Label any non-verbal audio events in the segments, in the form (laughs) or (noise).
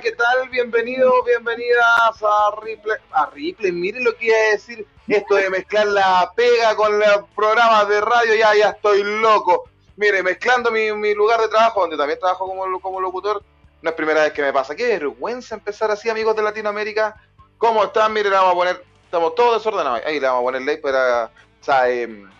¿Qué tal? Bienvenidos, bienvenidas a Ripley. A Ripley, miren lo que iba a decir. Esto de mezclar la pega con los programas de radio, ya, ya estoy loco. Mire, mezclando mi, lugar de trabajo, donde también trabajo como, como locutor, no es primera vez que me pasa. Qué vergüenza empezar así, amigos de Latinoamérica. ¿Cómo están? Miren, vamos a poner, estamos todos desordenados. Ahí le vamos a poner ley para, o sea, em,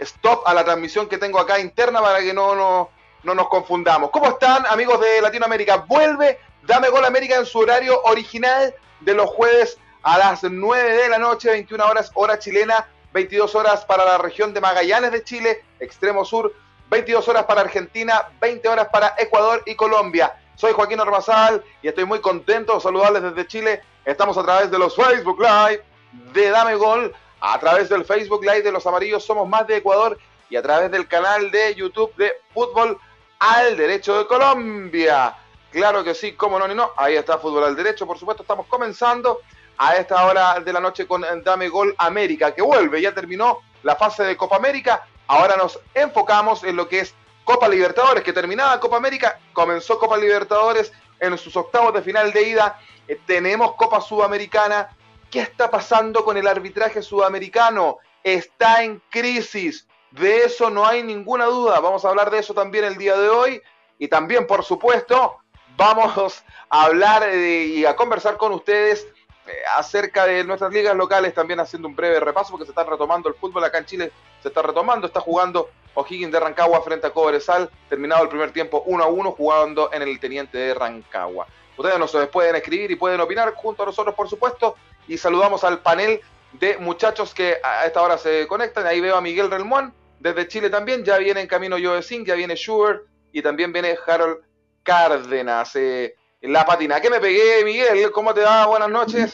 stop a la transmisión que tengo acá interna para que no, no, no nos confundamos. ¿Cómo están, amigos de Latinoamérica? Vuelve Dame Gol América en su horario original de los jueves a las 9 de la noche, 21 horas hora chilena, 22 horas para la región de Magallanes de Chile, extremo sur, 22 horas para Argentina, 20 horas para Ecuador y Colombia. Soy Joaquín Ormazal y estoy muy contento de saludarles desde Chile. Estamos a través de los Facebook Live de Dame Gol, a través del Facebook Live de los Amarillos Somos Más de Ecuador y a través del canal de YouTube de Fútbol al Derecho de Colombia. Claro que sí, cómo no, ni no. Ahí está Fútbol al Derecho, por supuesto. Estamos comenzando a esta hora de la noche con Dame Gol América, que vuelve. Ya terminó la fase de Copa América. Ahora nos enfocamos en lo que es Copa Libertadores, que terminaba Copa América, comenzó Copa Libertadores en sus octavos de final de ida. Eh, tenemos Copa Sudamericana. ¿Qué está pasando con el arbitraje sudamericano? Está en crisis. De eso no hay ninguna duda. Vamos a hablar de eso también el día de hoy. Y también, por supuesto, vamos a hablar y a conversar con ustedes eh, acerca de nuestras ligas locales, también haciendo un breve repaso, porque se está retomando el fútbol acá en Chile, se está retomando, está jugando O'Higgins de Rancagua frente a Cobresal, terminado el primer tiempo 1 a 1, jugando en el Teniente de Rancagua. Ustedes nos pueden escribir y pueden opinar junto a nosotros, por supuesto, y saludamos al panel de muchachos que a esta hora se conectan. Ahí veo a Miguel Relmuán, desde Chile también, ya viene en camino Joe Singh, ya viene Schubert y también viene Harold Cárdenas. Eh, la patina. ¿Qué me pegué, Miguel? ¿Cómo te va? Buenas noches.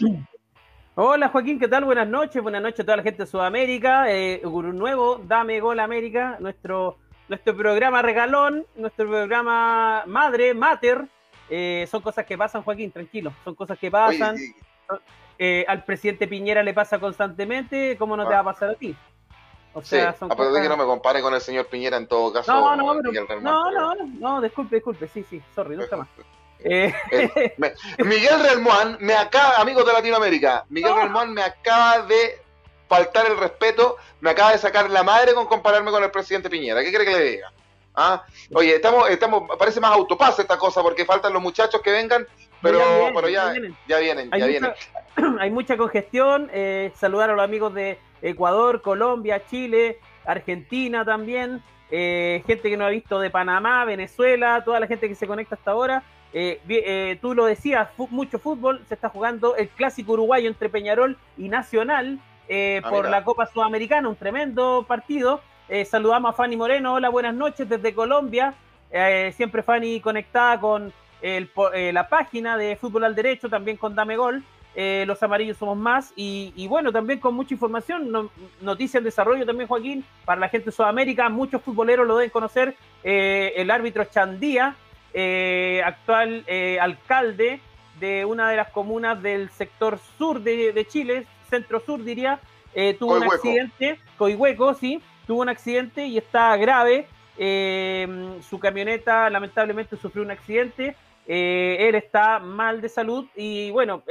Hola Joaquín, ¿qué tal? Buenas noches, buenas noches a toda la gente de Sudamérica. Eh, un nuevo Dame Gol América, nuestro, nuestro programa regalón, nuestro programa madre, mater. Eh, son cosas que pasan, Joaquín, tranquilo, son cosas que pasan. Eh, al presidente Piñera le pasa constantemente, ¿cómo no te va a pasar a ti? O sea, sí, a pesar de que no me compare con el señor Piñera en todo caso. No, no, no, no, no, disculpe, disculpe, sí, sí, sorry, no está más. Eh, Miguel Relmuán me acaba, amigos de Latinoamérica, Miguel oh. me acaba de faltar el respeto, me acaba de sacar la madre con compararme con el presidente Piñera. ¿Qué quiere que le diga? ¿Ah? Oye, estamos, estamos, parece más autopase esta cosa porque faltan los muchachos que vengan, pero ya vienen, pero ya, ya vienen, ya vienen. (clears throat) hay mucha congestión. Eh, saludar a los amigos de Ecuador, Colombia, Chile, Argentina también. Eh, gente que no ha visto de Panamá, Venezuela, toda la gente que se conecta hasta ahora. Eh, eh, tú lo decías, mucho fútbol, se está jugando el clásico uruguayo entre Peñarol y Nacional ah, por la Copa Sudamericana, un tremendo partido. saludamos a Fanny Moreno, hola, buenas noches desde Colombia. siempre Fanny conectada con la página de Fútbol al Derecho, también con Dame Gol. Los amarillos somos más y, bueno, también con mucha información, noticias en desarrollo también Joaquín, para la gente de Sudamérica, muchos futboleros lo deben conocer, el árbitro Chandía, eh, actual eh, alcalde de una de las comunas del sector sur de, Chile, centro sur diría, eh, tuvo un accidente, Coihueco, sí, tuvo un accidente y está grave. su camioneta lamentablemente sufrió un accidente. Él está mal de salud y bueno,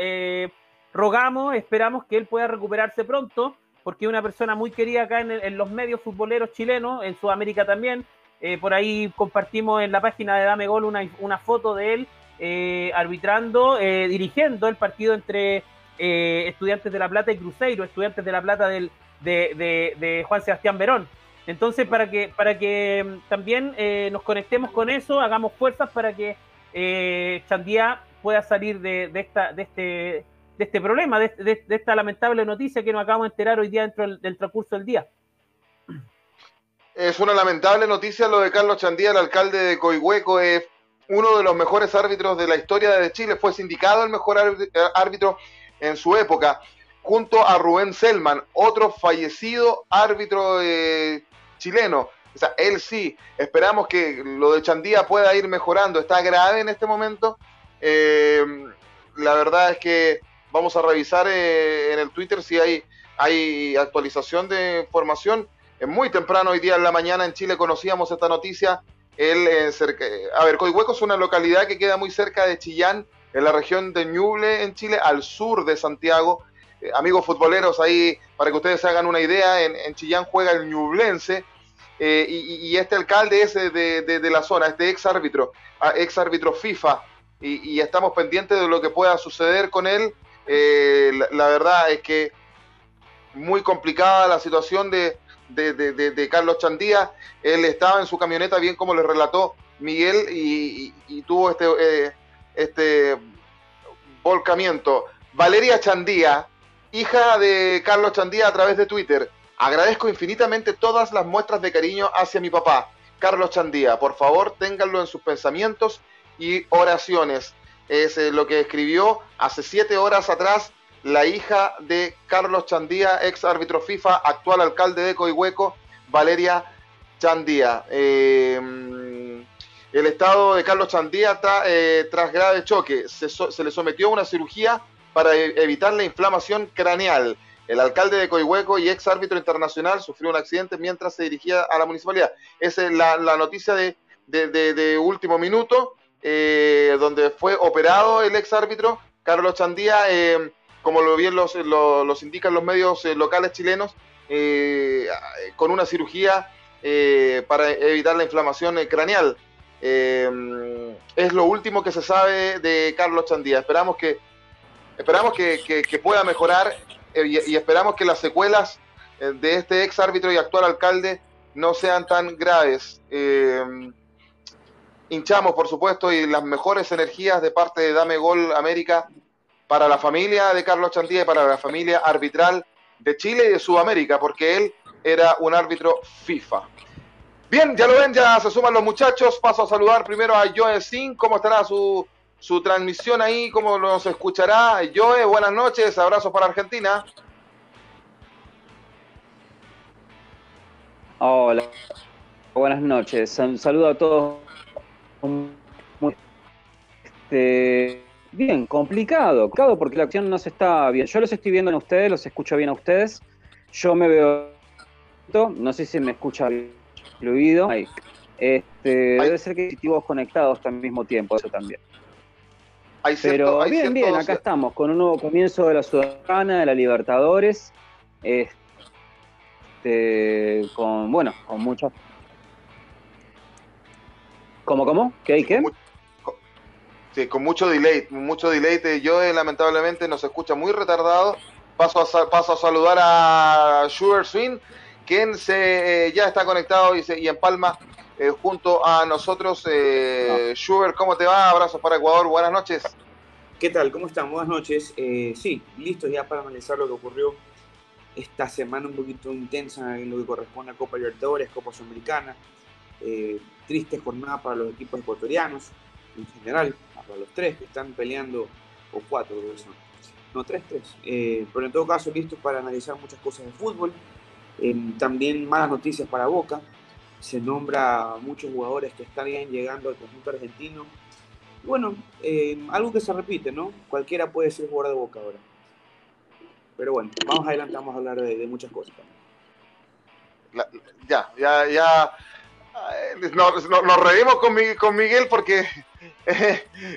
rogamos, esperamos que él pueda recuperarse pronto porque es una persona muy querida acá en los medios futboleros chilenos, en Sudamérica también. Eh, por ahí compartimos en la página de Dame Gol una, foto de él eh, arbitrando, eh, dirigiendo el partido entre Estudiantes de La Plata y Cruzeiro, Estudiantes de La Plata del, de, Juan Sebastián Verón. Entonces, para que, para que mm, también nos conectemos con eso, hagamos fuerzas para que Chandía pueda salir de, esta, de, este, de este problema, de, esta lamentable noticia que nos acabamos de enterar hoy día dentro del transcurso del día. Es una lamentable noticia lo de Carlos Chandía, el alcalde de Coihueco, es uno de los mejores árbitros de la historia de Chile, fue sindicado el mejor árbitro en su época, junto a Rubén Selman, otro fallecido árbitro eh, chileno. Él sí, esperamos que lo de Chandía pueda ir mejorando, está grave en este momento. Eh, la verdad es que vamos a revisar eh, en el Twitter si hay, hay actualización de información muy temprano hoy día en la mañana en Chile conocíamos esta noticia. Él, cerca, a ver, Coihueco es una localidad que queda muy cerca de Chillán, en la región de Ñuble, en Chile, al sur de Santiago. Eh, amigos futboleros, ahí para que ustedes se hagan una idea, en, Chillán juega el Ñublense. Eh, y, este alcalde es de, la zona, este ex árbitro, ex árbitro FIFA, y, estamos pendientes de lo que pueda suceder con él. la, verdad es que muy complicada la situación de, de, Carlos Chandía. Él estaba en su camioneta, bien como le relató Miguel, y, tuvo este, eh, este volcamiento. Valeria Chandía, hija de Carlos Chandía a través de Twitter. Agradezco infinitamente todas las muestras de cariño hacia mi papá, Carlos Chandía. Por favor, ténganlo en sus pensamientos y oraciones. Es eh, lo que escribió hace siete horas atrás la hija de Carlos Chandía, ex árbitro FIFA, actual alcalde de Coihueco, Valeria Chandía. Eh, el estado de Carlos Chandía está eh, tras grave choque. Se, le sometió a una cirugía para e, evitar la inflamación craneal. El alcalde de Coihueco y ex árbitro internacional sufrió un accidente mientras se dirigía a la municipalidad. Esa es la, noticia de, último minuto, eh, donde fue operado el ex árbitro Carlos Chandía como lo bien los, indican los medios eh, locales chilenos, eh, con una cirugía eh, para evitar la inflamación craneal. es lo último que se sabe de Carlos Chandía. Esperamos que, esperamos que, pueda mejorar y, esperamos que las secuelas de este ex árbitro y actual alcalde no sean tan graves. hinchamos, por supuesto, y las mejores energías de parte de Dame Gol América para la familia de Carlos Chantía y para la familia arbitral de Chile y de Sudamérica, porque él era un árbitro FIFA. Bien, ya lo ven, ya se suman los muchachos. Paso a saludar primero a Joe Sin. ¿Cómo estará su, su transmisión ahí? ¿Cómo nos escuchará? Joe, buenas noches. Abrazos para Argentina. Hola. Buenas noches. Saludo a todos. Este, Bien, complicado, complicado porque la acción no se está bien. Yo los estoy viendo en ustedes, los escucho bien a ustedes. Yo me veo, no sé si me escucha fluido. Este, debe ser que dispositivos conectados al mismo tiempo, eso también. Pero bien, bien, acá estamos, con un nuevo comienzo de la Sudamericana, de la Libertadores. Este, con, bueno, con muchas. ¿Cómo, cómo? ¿Qué hay qué? Sí, con mucho delay, mucho delay. Yo eh, lamentablemente nos escucha muy retardado. Paso a, paso a saludar a Sugar Swing, quien se, eh, ya está conectado y, se, y empalma eh, junto a nosotros. Eh, Sugar, ¿cómo te va? Abrazos para Ecuador, buenas noches. ¿Qué tal? ¿Cómo están? Buenas noches. sí, listos ya para analizar lo que ocurrió esta semana un poquito intensa en lo que corresponde a Copa Libertadores, Copa Sudamericana. triste jornada para los equipos ecuatorianos en general los tres que están peleando, o cuatro no, tres, tres. Eh, pero en todo caso, listos para analizar muchas cosas de fútbol. Eh, también malas noticias para Boca. Se nombra a muchos jugadores que están llegando al conjunto argentino. Bueno, eh, algo que se repite, ¿no? Cualquiera puede ser jugador de Boca ahora. Pero bueno, vamos adelante, vamos a hablar de, muchas cosas. ya, ya, ya. Nos, nos, reímos con, con Miguel porque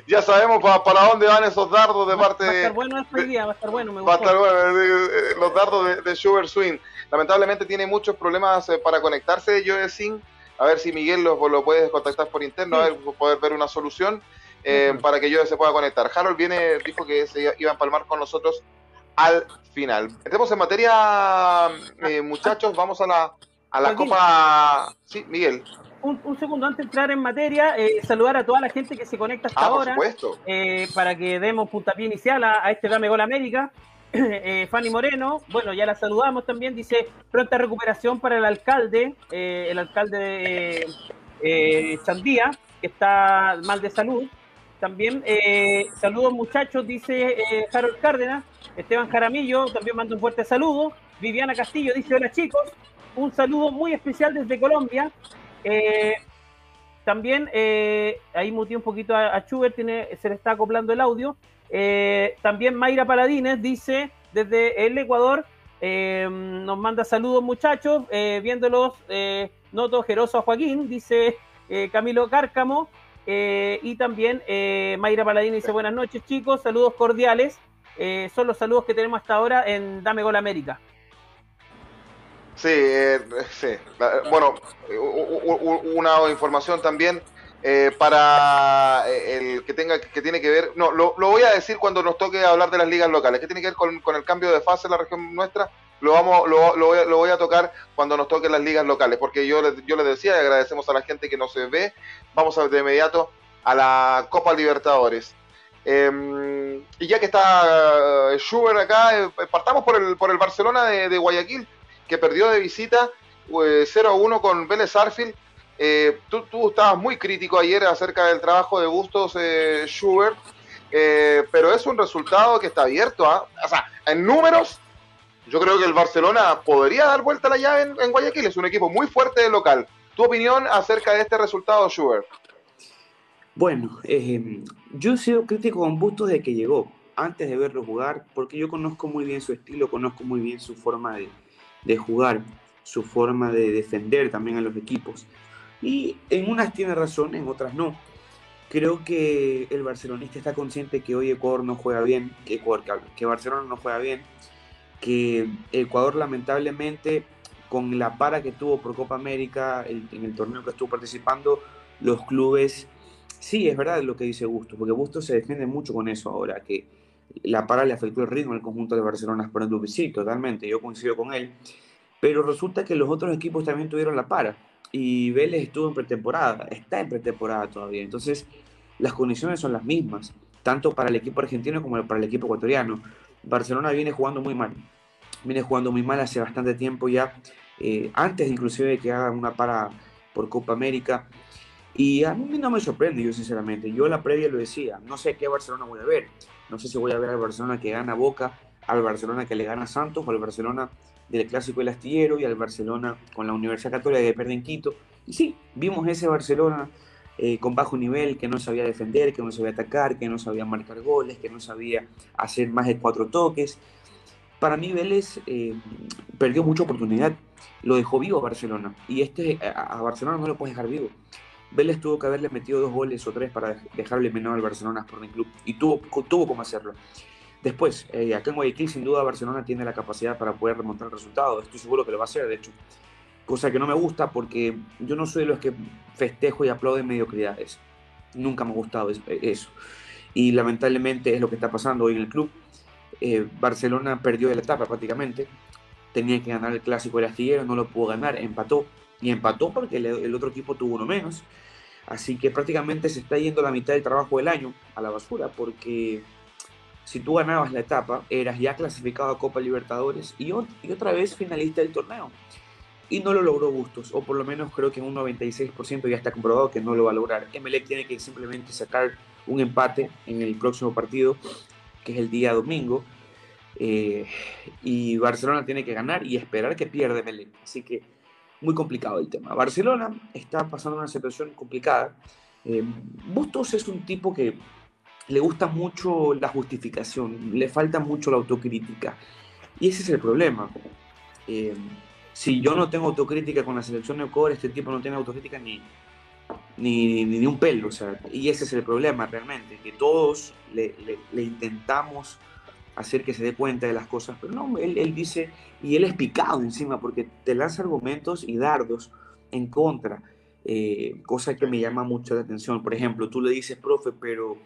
ya sabemos para dónde van esos dardos de parte de. Va a estar bueno este día, va a estar bueno, me gusta. Va a estar bueno, eh, eh, los dardos de, de, Sugar Swing. Lamentablemente tiene muchos problemas eh, para conectarse, yo Sin. A ver si Miguel lo, lo puedes contactar por interno, a ver, poder ver una solución para que yo se pueda conectar. Harold viene, dijo que se iba a empalmar con nosotros al final. Entremos en materia, muchachos, vamos a la, a la Copa. Sí, Miguel un, segundo antes de entrar en materia, eh, saludar a toda la gente que se conecta hasta ah, ahora. Eh, para que demos puntapié inicial a, este Dame Gol América. Eh, Fanny Moreno, bueno, ya la saludamos también, dice pronta recuperación para el alcalde, el alcalde de Chandía, que está mal de salud. También saludos muchachos, dice Harold Cárdenas, Esteban Jaramillo, también manda un fuerte saludo. Viviana Castillo dice hola chicos, un saludo muy especial desde Colombia. Eh, también eh, ahí muteé un poquito a, a tiene, se le está acoplando el audio. Eh, también Mayra Paladines dice desde el Ecuador, nos manda saludos muchachos, viéndolos, noto jeroso a Joaquín, dice Camilo Cárcamo. Eh, y también eh, Mayra Paladini dice buenas noches chicos, saludos cordiales. Eh, son los saludos que tenemos hasta ahora en Dame Gol América. Sí, eh, sí. Bueno, una información también eh, para el que tenga que tiene que ver, no, lo, voy a decir cuando nos toque hablar de las ligas locales, que tiene que ver con, el cambio de fase en la región nuestra, lo vamos lo, lo, voy a, lo, voy a, tocar cuando nos toquen las ligas locales, porque yo, yo les decía, y agradecemos a la gente que nos ve, vamos a, de inmediato a la Copa Libertadores. Eh, y ya que está Schubert acá, eh, partamos por el, por el Barcelona de Guayaquil, que perdió de visita 0 eh, a 1 con Vélez Arfield. Eh, tú, tú, estabas muy crítico ayer acerca del trabajo de Bustos eh, Schubert, eh, pero es un resultado que está abierto. ¿ah? O sea, en números, yo creo que el Barcelona podría dar vuelta a la llave en, en Guayaquil. Es un equipo muy fuerte de local. ¿Tu opinión acerca de este resultado, Schubert? Bueno, yo he sido crítico con Bustos desde que llegó, antes de verlo jugar, porque yo conozco muy bien su estilo, conozco muy bien su forma de, de jugar, su forma de defender también a los equipos. Y en unas tiene razón, en otras no. Creo que el barcelonista está consciente que hoy Ecuador no juega bien, que, Ecuador, que Barcelona no juega bien, que Ecuador lamentablemente con la para que tuvo por Copa América en el torneo que estuvo participando, los clubes, sí, es verdad lo que dice Gusto, porque Gusto se defiende mucho con eso ahora, que la para le afectó el ritmo al conjunto de Barcelona por el sí, totalmente, yo coincido con él, pero resulta que los otros equipos también tuvieron la para, y Vélez estuvo en pretemporada, está en pretemporada todavía, entonces las condiciones son las mismas, tanto para el equipo argentino como para el equipo ecuatoriano. Barcelona viene jugando muy mal, viene jugando muy mal hace bastante tiempo ya, eh, antes inclusive de que haga una para por Copa América, y a mí no me sorprende, yo sinceramente, yo la previa lo decía, no sé qué Barcelona voy a ver, no sé si voy a ver al Barcelona que gana Boca, al Barcelona que le gana Santos, o al Barcelona del Clásico del Astillero y al Barcelona con la Universidad Católica que pierde en Quito. Y sí, vimos ese Barcelona eh, con bajo nivel, que no sabía defender, que no sabía atacar, que no sabía marcar goles, que no sabía hacer más de cuatro toques. Para mí Vélez eh, perdió mucha oportunidad, lo dejó vivo a Barcelona. Y este, a Barcelona no lo puedes dejar vivo. Vélez tuvo que haberle metido dos goles o tres para dejarle eliminado al Barcelona Sporting Club. Y tuvo, tuvo cómo hacerlo. Después, eh, acá en Guayaquil, sin duda, Barcelona tiene la capacidad para poder remontar el resultado. Estoy seguro que lo va a hacer, de hecho. Cosa que no me gusta porque yo no soy de los que festejo y aplauden mediocridades. Nunca me ha gustado eso. Y lamentablemente es lo que está pasando hoy en el club. Eh, Barcelona perdió la etapa prácticamente. Tenía que ganar el clásico del astillero, no lo pudo ganar, empató. Y empató porque el otro equipo tuvo uno menos. Así que prácticamente se está yendo la mitad del trabajo del año a la basura porque si tú ganabas la etapa, eras ya clasificado a Copa Libertadores y, otra vez finalista del torneo. Y no lo logró Bustos, o por lo menos creo que un 96% ya está comprobado que no lo va a lograr. Emelec tiene que simplemente sacar un empate en el próximo partido, que es el día domingo, eh, y Barcelona tiene que ganar y esperar que pierda Emelec. Así que muy complicado el tema. Barcelona está pasando una situación complicada. Eh, Bustos es un tipo que le gusta mucho la justificación, le falta mucho la autocrítica. Y ese es el problema. Eh, si yo no tengo autocrítica con la selección de Ecuador, este tipo no tiene autocrítica ni, ni, ni, un pelo. O sea, y ese es el problema realmente, que todos le, le, le, intentamos hacer que se dé cuenta de las cosas, pero no, él, él dice, y él es picado encima, porque te lanza argumentos y dardos en contra. Eh, cosa que me llama mucho la atención. Por ejemplo, tú le dices, profe, pero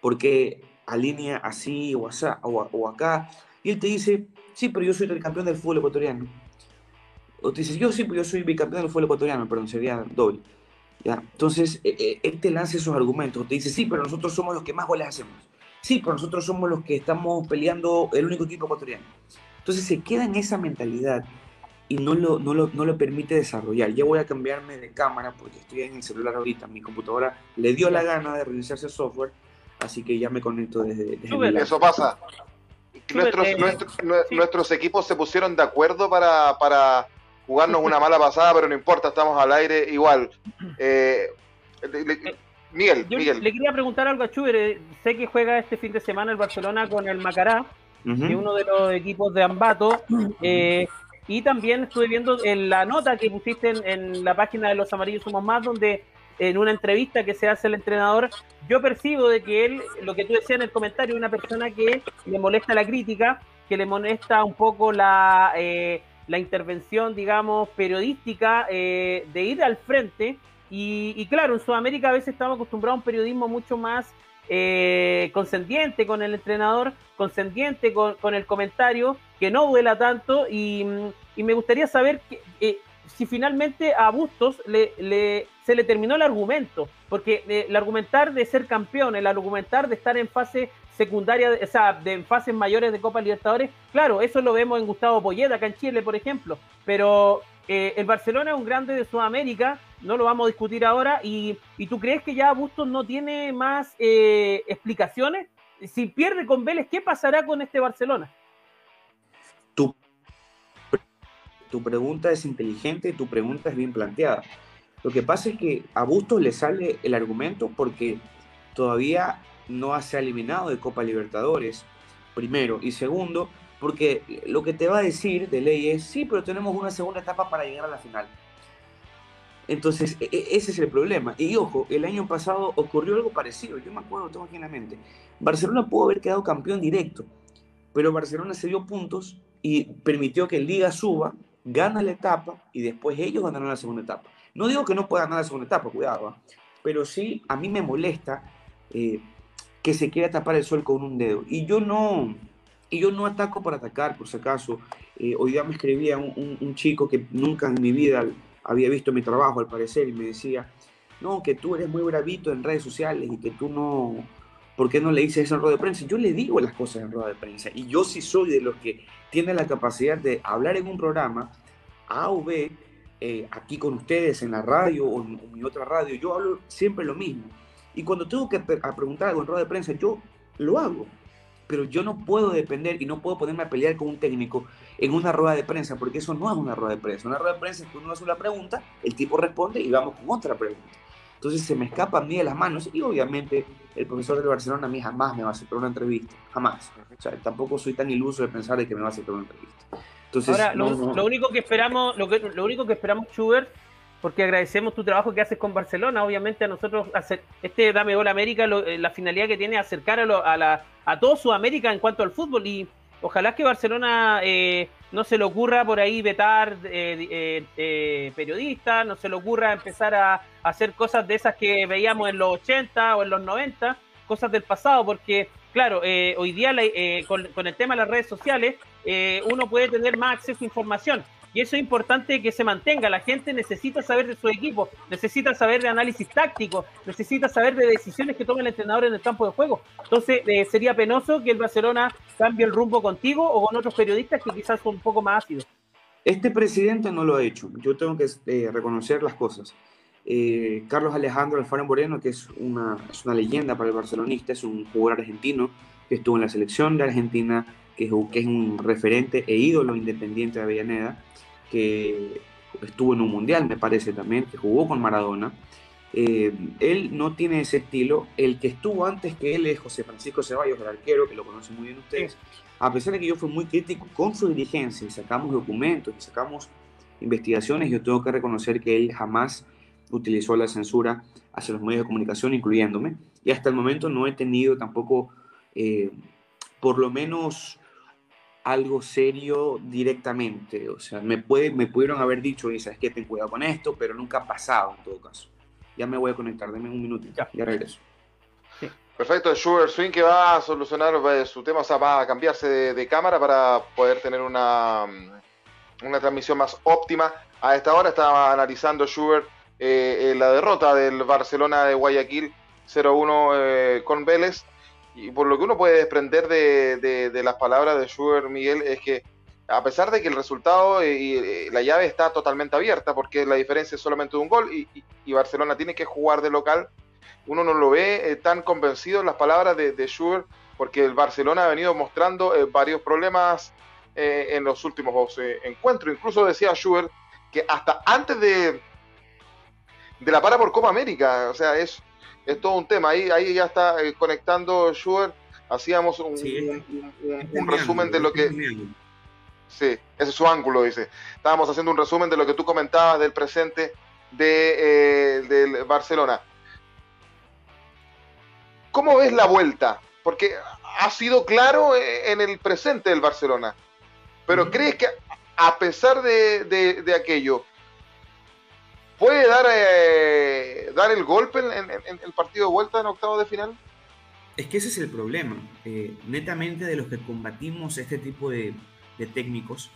¿por qué alinea así o, así, o, o acá? Y él te dice, sí, pero yo soy el campeón del fútbol ecuatoriano. O te dice, yo sí, pero yo soy bicampeón del fútbol ecuatoriano, perdón, sería doble. ¿Ya? Entonces, eh, eh, él te lanza esos argumentos, te dice, sí, pero nosotros somos los que más goles hacemos. Sí, pero nosotros somos los que estamos peleando el único equipo ecuatoriano. Entonces se queda en esa mentalidad y no lo, no lo, no lo permite desarrollar. Ya voy a cambiarme de cámara porque estoy en el celular ahorita. Mi computadora le dio la gana de reiniciarse el software, así que ya me conecto desde, desde Eso pasa. Nuestros, eh, nuestros, sí. nuestros, equipos se pusieron de acuerdo para, para jugarnos una mala pasada, pero no importa, estamos al aire igual. Eh, le, le, Miguel, Yo Miguel. Le quería preguntar algo a Chuber. Sé que juega este fin de semana el Barcelona con el Macará, uh -huh. que es uno de los equipos de Ambato. Eh, y también estuve viendo en la nota que pusiste en, en, la página de Los Amarillos Somos Más, donde en una entrevista que se hace el entrenador, yo percibo de que él, lo que tú decías en el comentario, es una persona que le molesta la crítica, que le molesta un poco la, eh, la intervención, digamos, periodística eh, de ir al frente. Y, claro, en Sudamérica a veces estamos acostumbrados a un periodismo mucho más eh, conscendiente con el entrenador, conscendiente con, el comentario, que no duela tanto. Y, me gustaría saber que, eh, si finalmente a Bustos le, se le terminó el argumento, porque el argumentar de ser campeón, el argumentar de estar en fase secundaria, o sea, de fases mayores de Copa Libertadores, claro, eso lo vemos en Gustavo Poyeta, acá en Chile, por ejemplo, pero eh, el Barcelona es un grande de Sudamérica, no lo vamos a discutir ahora, y, tú crees que ya Bustos no tiene más eh, explicaciones? Si pierde con Vélez, ¿qué pasará con este Barcelona? tu pregunta es inteligente y tu pregunta es bien planteada. Lo que pasa es que a Bustos le sale el argumento porque todavía no se ha eliminado de Copa Libertadores, primero. Y segundo, porque lo que te va a decir de ley es, sí, pero tenemos una segunda etapa para llegar a la final. Entonces, e, e, ese es el problema. Y ojo, el año pasado ocurrió algo parecido. Yo me acuerdo, tengo aquí en la mente. Barcelona pudo haber quedado campeón directo, pero Barcelona se dio puntos y permitió que Liga suba gana la etapa y después ellos ganaron la segunda etapa. No digo que no pueda ganar la segunda etapa, cuidado, ¿ah? pero sí a mí me molesta eh, que se quiera tapar el sol con un dedo. Y yo no, y yo no ataco por atacar, por si acaso. Eh, hoy día me escribía un, chico que nunca en mi vida había visto mi trabajo, al parecer, y me decía, no, que tú eres muy bravito en redes sociales y que tú no, ¿por qué no le dices eso en rueda de prensa? Yo le digo las cosas en rueda de prensa y yo sí soy de los que tiene la capacidad de hablar en un programa A o B, eh, aquí con ustedes en la radio o en, mi otra radio, yo hablo siempre lo mismo. Y cuando tengo que preguntar algo en rueda de prensa, yo lo hago. Pero yo no puedo depender y no puedo ponerme a pelear con un técnico en una rueda de prensa, porque eso no es una rueda de prensa. Una rueda de prensa es que uno hace una pregunta, el tipo responde y vamos con otra pregunta. Entonces se me escapa a mí de las manos y obviamente el profesor del Barcelona a mí jamás me va a aceptar una entrevista, jamás. O sea, tampoco soy tan iluso de pensar de que me va a aceptar una entrevista. Entonces, Ahora, lo, único que esperamos, lo, que, lo único que esperamos, Schubert, porque agradecemos tu trabajo que haces con Barcelona, obviamente a nosotros, este Dame Gol América, eh, la finalidad que tiene es acercar a, a, la, a todo Sudamérica en cuanto al fútbol y ojalá que Barcelona eh, no se le ocurra por ahí vetar eh, eh, eh, periodistas, no se le ocurra empezar a, hacer cosas de esas que veíamos en los 80 o en los 90, cosas del pasado, porque claro, hoy día con, con, el tema de las redes sociales uno puede tener más acceso a información y eso es importante que se mantenga. La gente necesita saber de su equipo, necesita saber de análisis táctico, necesita saber de decisiones que toma el entrenador en el campo de juego. Entonces, eh, sería penoso que el Barcelona cambie el rumbo contigo o con otros periodistas que quizás son un poco más ácidos. Este presidente no lo ha hecho. Yo tengo que eh, reconocer las cosas. Eh, Carlos Alejandro Alfaro Moreno, que es una, es una leyenda para el barcelonista, es un jugador argentino que estuvo en la selección de Argentina, que, que es un referente e ídolo independiente de Avellaneda que estuvo en un mundial, me parece también, que jugó con Maradona. Eh, él no tiene ese estilo. El que estuvo antes que él es José Francisco Ceballos, el arquero, que lo conocen muy bien ustedes. A pesar de que yo fui muy crítico con su dirigencia y sacamos documentos y sacamos investigaciones, yo tengo que reconocer que él jamás utilizó la censura hacia los medios de comunicación, incluyéndome. Y hasta el momento no he tenido tampoco, eh, por lo menos, algo serio directamente. O sea, me, puede, me pudieron haber dicho, y sabes que ten cuidado con esto, pero nunca ha pasado en todo caso. Ya me voy a conectar, denme un minuto, ya, ya regreso. Perfecto, Sugar Swing que va a solucionar su tema, o sea, va a cambiarse de, cámara para poder tener una, una transmisión más óptima. A esta hora estaba analizando Sugar eh, la derrota del Barcelona de Guayaquil 0-1 eh, con Vélez y por lo que uno puede desprender de, las palabras de Schubert Miguel es que a pesar de que el resultado y, eh, la llave está totalmente abierta, porque la diferencia es solamente de un gol y, Barcelona tiene que jugar de local, uno no lo ve eh, tan convencido en las palabras de, de Schubert, porque el Barcelona ha venido mostrando eh, varios problemas en los últimos encuentros. Incluso decía Schubert que hasta antes de, de la para por Copa América, o sea, es es todo un tema. Ahí, ahí ya está eh, conectando Schubert. Hacíamos un, resumen de lo que. Sí, ese es su ángulo, dice. Estábamos haciendo un resumen de lo que tú comentabas del presente de, del Barcelona. ¿Cómo ves la vuelta? Porque ha sido claro en el presente del Barcelona. Pero ¿crees que a pesar de, aquello, puede dar, eh, dar el golpe en, el partido de vuelta en octavo de final? Es que ese es el problema. Eh, netamente de los que combatimos este tipo de, técnicos,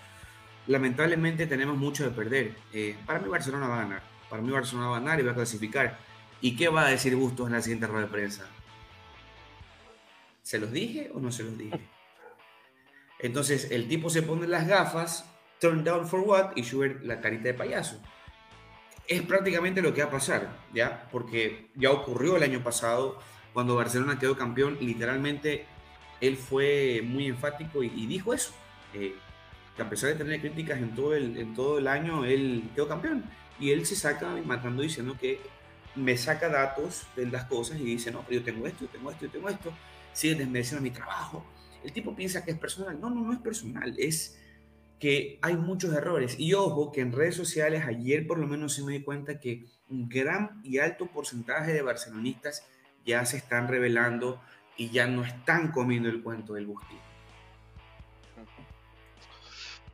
lamentablemente tenemos mucho de perder. Eh, para mí Barcelona va a ganar. Para mí Barcelona va a ganar y va a clasificar. ¿Y qué va a decir Bustos en la siguiente rueda de prensa? ¿Se los dije o no se los dije? Entonces el tipo se pone las gafas, turn down for what, y Schubert la carita de payaso. Es prácticamente lo que va a pasar, ¿ya? Porque ya ocurrió el año pasado, cuando Barcelona quedó campeón, literalmente él fue muy enfático y, dijo eso, eh, que a pesar de tener críticas en todo, el, en todo el año, él quedó campeón. Y él se saca matando diciendo que me saca datos de las cosas y dice, no, pero yo tengo esto, yo tengo esto, yo tengo esto, sigue desmereciendo mi trabajo, el tipo piensa que es personal. No, no, no es personal. Es que hay muchos errores. Y ojo, que en redes sociales ayer por lo menos se me di cuenta que un gran y alto porcentaje de barcelonistas ya se están revelando y ya no están comiendo el cuento del Busti.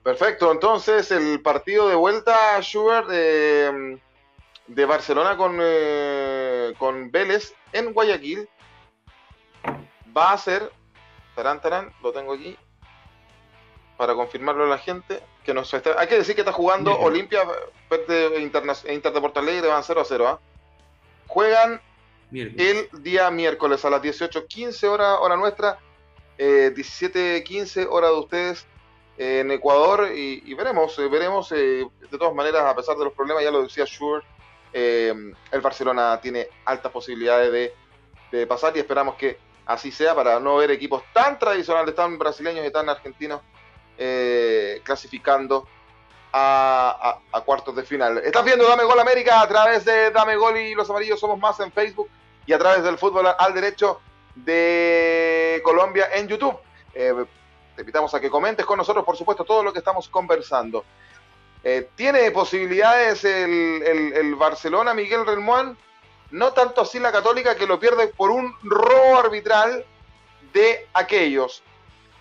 Perfecto, entonces el partido de vuelta, Schubert, de, de Barcelona con, eh, con Vélez en Guayaquil va a ser Tarán, tarán, lo tengo aquí. Para confirmarlo a la gente. Que nos está, hay que decir que está jugando Olimpia e Inter de Porto Alegre, van 0 a 0. ¿ah? Juegan el día miércoles a las 18.15 hora, hora nuestra, eh, 17.15 hora de ustedes en Ecuador y, veremos, eh, veremos eh, de todas maneras, a pesar de los problemas, ya lo decía Shure, eh, el Barcelona tiene altas posibilidades de pasar y esperamos que así sea, para no ver equipos tan tradicionales, tan brasileños y tan argentinos eh, clasificando a, cuartos de final. Estás viendo Dame Gol América a través de Dame Gol y los amarillos somos más en Facebook y a través del fútbol al derecho de Colombia en YouTube. Eh, te invitamos a que comentes con nosotros, por supuesto, todo lo que estamos conversando. Eh, ¿Tiene posibilidades el, el Barcelona, Miguel Relmuán? No tanto así la Católica que lo pierde por un robo arbitral de aquellos.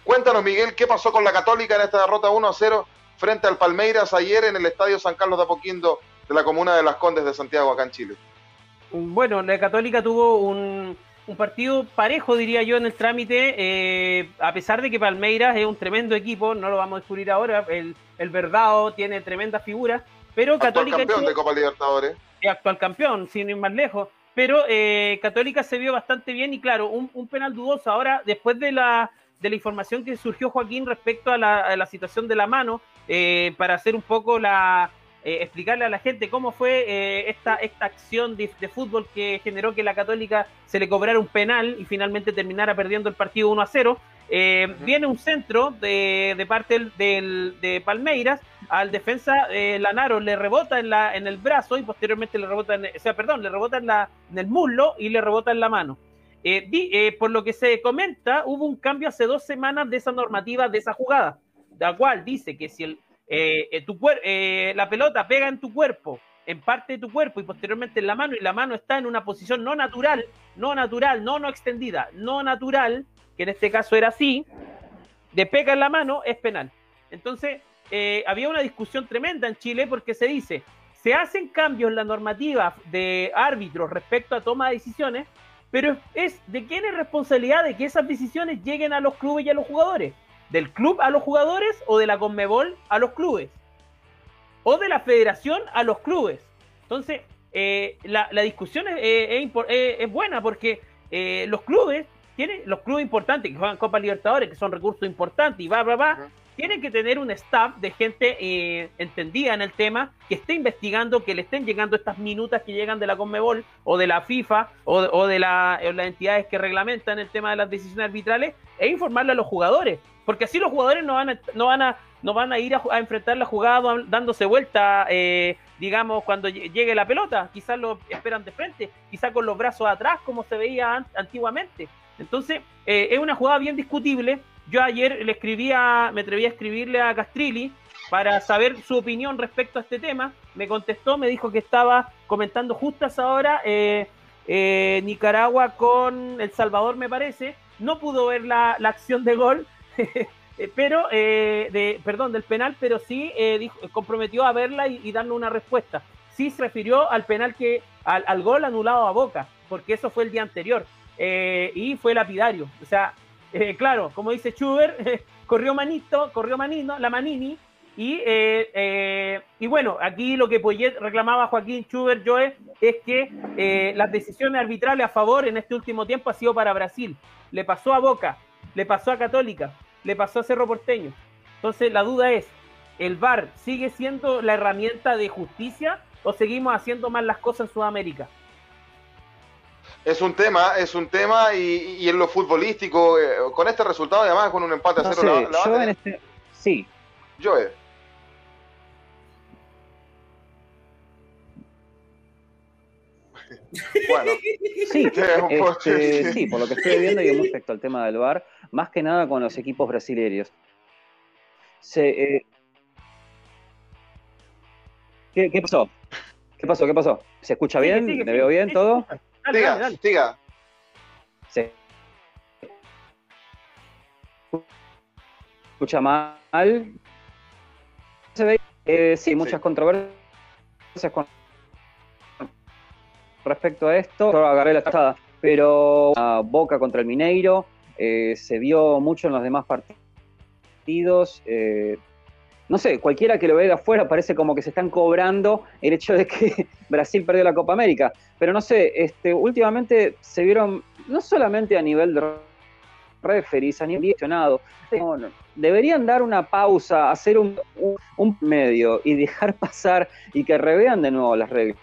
Cuéntanos, Miguel, ¿qué pasó con la Católica en esta derrota 1 a 0 frente al Palmeiras ayer en el Estadio San Carlos de Apoquindo de la comuna de Las Condes de Santiago, acá en Chile? Bueno, la Católica tuvo un, partido parejo, diría yo, en el trámite, eh, a pesar de que Palmeiras es un tremendo equipo, no lo vamos a descubrir ahora, el, el Verdado tiene tremenda figura, pero Católica... campeón de Copa Libertadores actual campeón, sin ir más lejos. Pero eh, Católica se vio bastante bien y claro, un, penal dudoso. Ahora, después de la, de la información que surgió Joaquín respecto a la, situación de la mano, eh, para hacer un poco la, eh, explicarle a la gente cómo fue esta, esta acción de, fútbol que generó que la Católica se le cobrara un penal y finalmente terminara perdiendo el partido 1 a 0. Viene un centro de, de parte del, de Palmeiras al defensa eh, Lanaro le rebota en, la, en el brazo y posteriormente le rebota, en, o sea, perdón, le rebota en, la, en el muslo y le rebota en la mano. Eh, eh, por lo que se comenta, hubo un cambio hace dos semanas de esa normativa, de esa jugada, la cual dice que si el, tu la pelota pega en tu cuerpo, en parte de tu cuerpo y posteriormente en la mano, y la mano está en una posición no natural, no natural, no no extendida, no natural, que en este caso era así, de pega en la mano, es penal. Entonces, eh, había una discusión tremenda en Chile porque se dice, se hacen cambios en la normativa de árbitros respecto a toma de decisiones, pero es de quién es responsabilidad de que esas decisiones lleguen a los clubes y a los jugadores. ¿Del club a los jugadores o de la Conmebol a los clubes? ¿O de la federación a los clubes? Entonces, eh, la, discusión es, buena porque eh, los clubes tienen, los clubes importantes que juegan Copa Libertadores, que son recursos importantes y va, va, va, tienen que tener un staff de gente eh, entendida en el tema, que esté investigando, que le estén llegando estas minutas que llegan de la Conmebol o de la FIFA o, de las entidades que reglamentan el tema de las decisiones arbitrales e informarle a los jugadores, porque así los jugadores no van a, no van a, no van a ir a, enfrentar la jugada dándose vuelta, eh, digamos, cuando llegue la pelota, quizás lo esperan de frente, quizás con los brazos atrás como se veía antiguamente. Entonces, eh, es una jugada bien discutible yo ayer le escribía, me atreví a escribirle a Castrilli para saber su opinión respecto a este tema. Me contestó, me dijo que estaba comentando justo a esa hora eh, eh, Nicaragua con El Salvador, me parece. No pudo ver la, acción de gol, (laughs) pero de, perdón, del penal, pero sí dijo, comprometió a verla y, darle una respuesta. Sí se refirió al penal que, al, al gol anulado a Boca, porque eso fue el día anterior. y fue lapidario. O sea, claro, como dice Schubert, (laughs) corrió Manito, corrió Manino, la Manini, y, eh, eh, y bueno, aquí lo que Poyet reclamaba Joaquín Schubert, Joe, es que eh, las decisiones arbitrales a favor en este último tiempo ha sido para Brasil. Le pasó a Boca, le pasó a Católica, le pasó a Cerro Porteño. Entonces la duda es, ¿el VAR sigue siendo la herramienta de justicia o seguimos haciendo mal las cosas en Sudamérica? Es un tema, es un tema y, en lo futbolístico, con este resultado además con un empate a cero, yo en este, sí. Joe. (laughs) Bueno, sí, (laughs) este, sí, por lo que estoy viendo y respecto al tema del VAR, más que nada con los equipos brasileños. Eh, ¿qué, pasó? ¿Qué pasó? ¿Qué pasó? ¿Se escucha bien? ¿Me veo bien todo? Siga, siga. ¿Se escucha mal? Se ve, eh, sí, muchas controversias con respecto a esto. Yo agarré la tajada, pero Boca contra el Mineiro eh, se vio mucho en los demás partidos. Eh, no sé, cualquiera que lo ve de afuera parece como que se están cobrando el hecho de que (laughs) Brasil perdió la Copa América. Pero no sé, este, últimamente se vieron, no solamente a nivel de referees, a nivel gestionado, deberían dar una pausa, hacer un, un medio y dejar (laughs) pasar y que revean de nuevo las reglas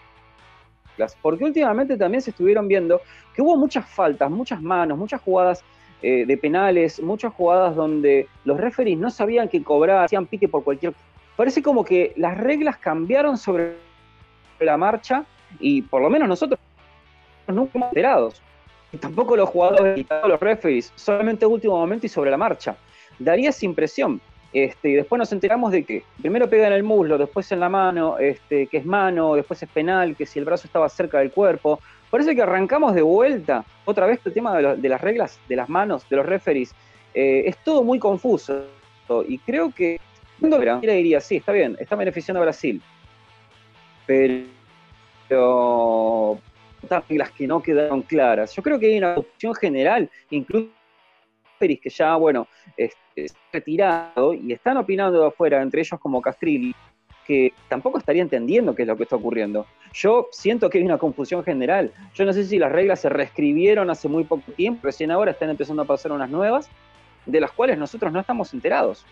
porque últimamente también se estuvieron viendo que hubo muchas faltas, muchas manos, muchas jugadas eh, de penales, muchas jugadas donde los referees no sabían qué cobrar, hacían pique por cualquier... Parece como que las reglas cambiaron sobre la marcha y por lo menos nosotros no fuimos enterados. Tampoco los jugadores y los referees, solamente último momento y sobre la marcha. Daría esa impresión. Este, y después nos enteramos de que primero pega en el muslo, después en la mano, este, que es mano, después es penal, que si el brazo estaba cerca del cuerpo. Parece que arrancamos de vuelta otra vez el tema de, las reglas de las manos, de los referees. Eh, es todo muy confuso. Y creo que le diría, sí, está bien, está beneficiando a Brasil. Pero reglas que no quedaron claras. Yo creo que hay una opción general, incluso que ya, bueno, este, retirado y están opinando de afuera, entre ellos como Castrilli, que tampoco estaría entendiendo qué es lo que está ocurriendo. Yo siento que hay una confusión general. Yo no sé si las reglas se reescribieron hace muy poco tiempo, recién ahora están empezando a pasar unas nuevas, de las cuales nosotros no estamos enterados.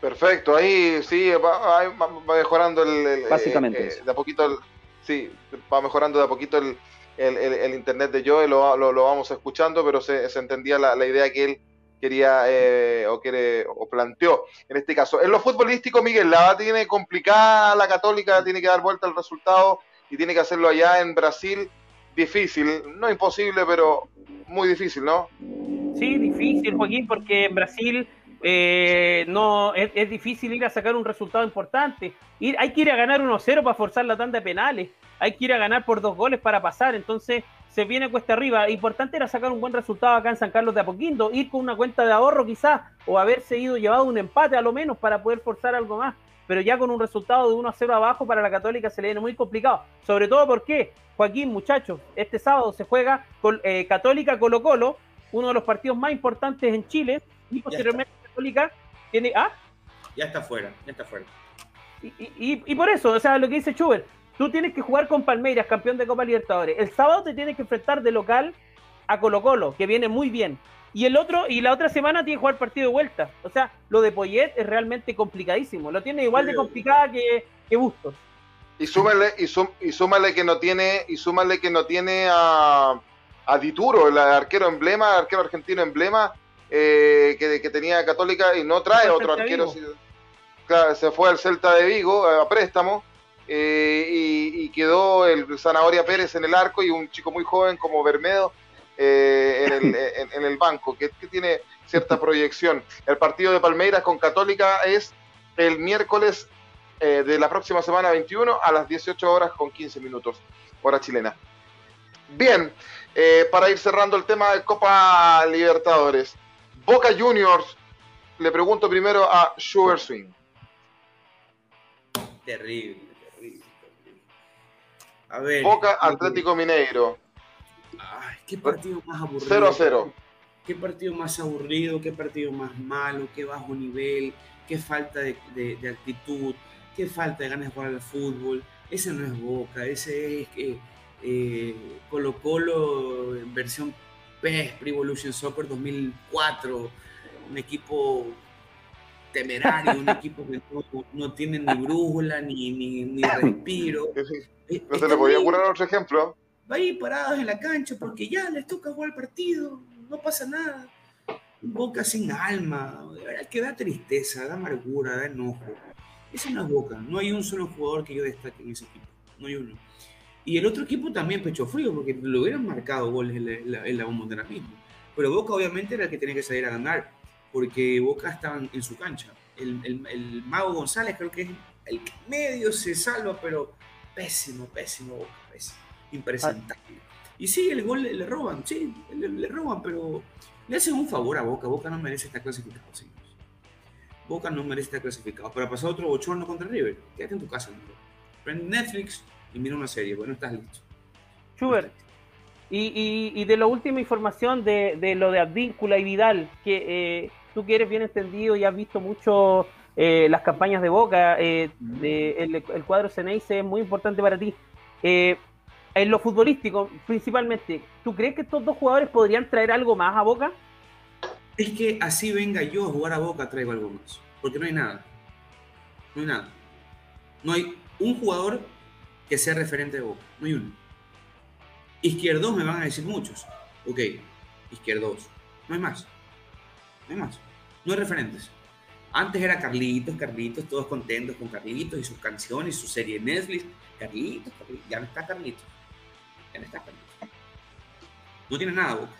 Perfecto, ahí sí, va, mejorando el, Básicamente. Eh, de a poquito, sí, va mejorando de a poquito el, el, internet de Joe, lo, lo, vamos escuchando, pero se, entendía la, idea que él quería eh, o, quiere, o planteó en este caso. En lo futbolístico, Miguel, la tiene complicada la Católica, tiene que dar vuelta al resultado y tiene que hacerlo allá en Brasil. Difícil, no imposible, pero muy difícil, ¿no? Sí, difícil, Joaquín, porque en Brasil eh, no es, es, difícil ir a sacar un resultado importante. Ir, hay que ir a ganar 1-0 para forzar la tanda de penales hay que ir a ganar por dos goles para pasar, entonces se viene cuesta arriba. Importante era sacar un buen resultado acá en San Carlos de Apoquindo, ir con una cuenta de ahorro quizás, o haberse ido llevado un empate a lo menos para poder forzar algo más. Pero ya con un resultado de 1 a 0 abajo para la Católica se le viene muy complicado. Sobre todo porque, Joaquín, muchachos, este sábado se juega con eh, Católica Colo Colo, uno de los partidos más importantes en Chile, y posteriormente Católica tiene... ¿ah? Ya está fuera, ya está fuera. Y, y, por eso, o sea, lo que dice Schubert, Tú tienes que jugar con Palmeiras, campeón de Copa Libertadores. El sábado te tienes que enfrentar de local a Colo Colo, que viene muy bien. Y el otro, y la otra semana tienes que jugar partido de vuelta. O sea, lo de Poyet es realmente complicadísimo. Lo tiene igual de complicada que, que Bustos. Y súmale, y, y súmale que no tiene, y súmale que no tiene a, a Dituro, el arquero emblema, arquero argentino emblema, eh, que, que, tenía Católica y no trae otro arquero. Claro, se fue al Celta de Vigo a préstamo eh, y, quedó el Zanahoria Pérez en el arco y un chico muy joven como Bermedo eh, en, el, (laughs) en, el, banco, que, que, tiene cierta proyección. El partido de Palmeiras con Católica es el miércoles eh, de la próxima semana 21 a las 18 horas con 15 minutos, hora chilena. Bien, eh, para ir cerrando el tema de Copa Libertadores, Boca Juniors, le pregunto primero a Sugar Swing. Terrible, A ver. Boca Atlético Mineiro. Ay, qué partido más aburrido. 0 a 0. Qué partido más aburrido, qué partido más malo, qué bajo nivel, qué falta de, de actitud qué falta de ganas de jugar al fútbol. Ese no es Boca, ese es eh, eh, Colo Colo en versión PES, Pre Evolution Soccer 2004, un equipo temerario, un equipo que no, tiene ni brújula, ni, ni, (clears throat) respiro. Eh, no se le podía poner otro ejemplo. Va ahí parados en la cancha porque ya les toca jugar el partido, no pasa nada. Boca sin alma, de verdad que da tristeza, da amargura, da enojo. Esa no es Boca. No hay un solo jugador que yo destaque en ese equipo. No hay uno. Y el otro equipo también pecho frío, porque lo hubieran marcado goles en la, en la, la mismo. Pero Boca obviamente era el que tenía que salir a ganar, porque Boca estaba en su cancha. El, el, Mago González creo que es el que medio se salva, pero pésimo, pésimo Boca, pésimo. Impresentable. Y sí, el gol le, roban, sí, le, roban, pero le hacen un favor a Boca. Boca no merece esta clasificación. Sí. Boca no merece estar clasificado. Para pasar otro bochorno contra River, quédate en tu casa. Prende Netflix y mira una serie, bueno, estás listo. Schubert, y, de la última información de, lo de Advíncula y Vidal, que eh, tú que eres bien entendido y has visto mucho eh, las campañas de Boca, eh, el, cuadro Ceneice es muy importante para ti. en lo futbolístico, principalmente, ¿tú crees que estos dos jugadores podrían traer algo más a Boca? es que así venga yo a jugar a Boca traigo algo más. Porque no hay nada. No hay nada. No hay un jugador que sea referente de Boca. No hay uno. Izquierdos me van a decir muchos. Ok, izquierdos. No hay más. No hay más. No hay referentes. Antes era Carlitos, Carlitos, todos contentos con Carlitos y sus canciones, su serie Netflix. Carlitos, Carlitos. Ya no está Carlitos. Ya no está Carlitos. No tiene nada Boca.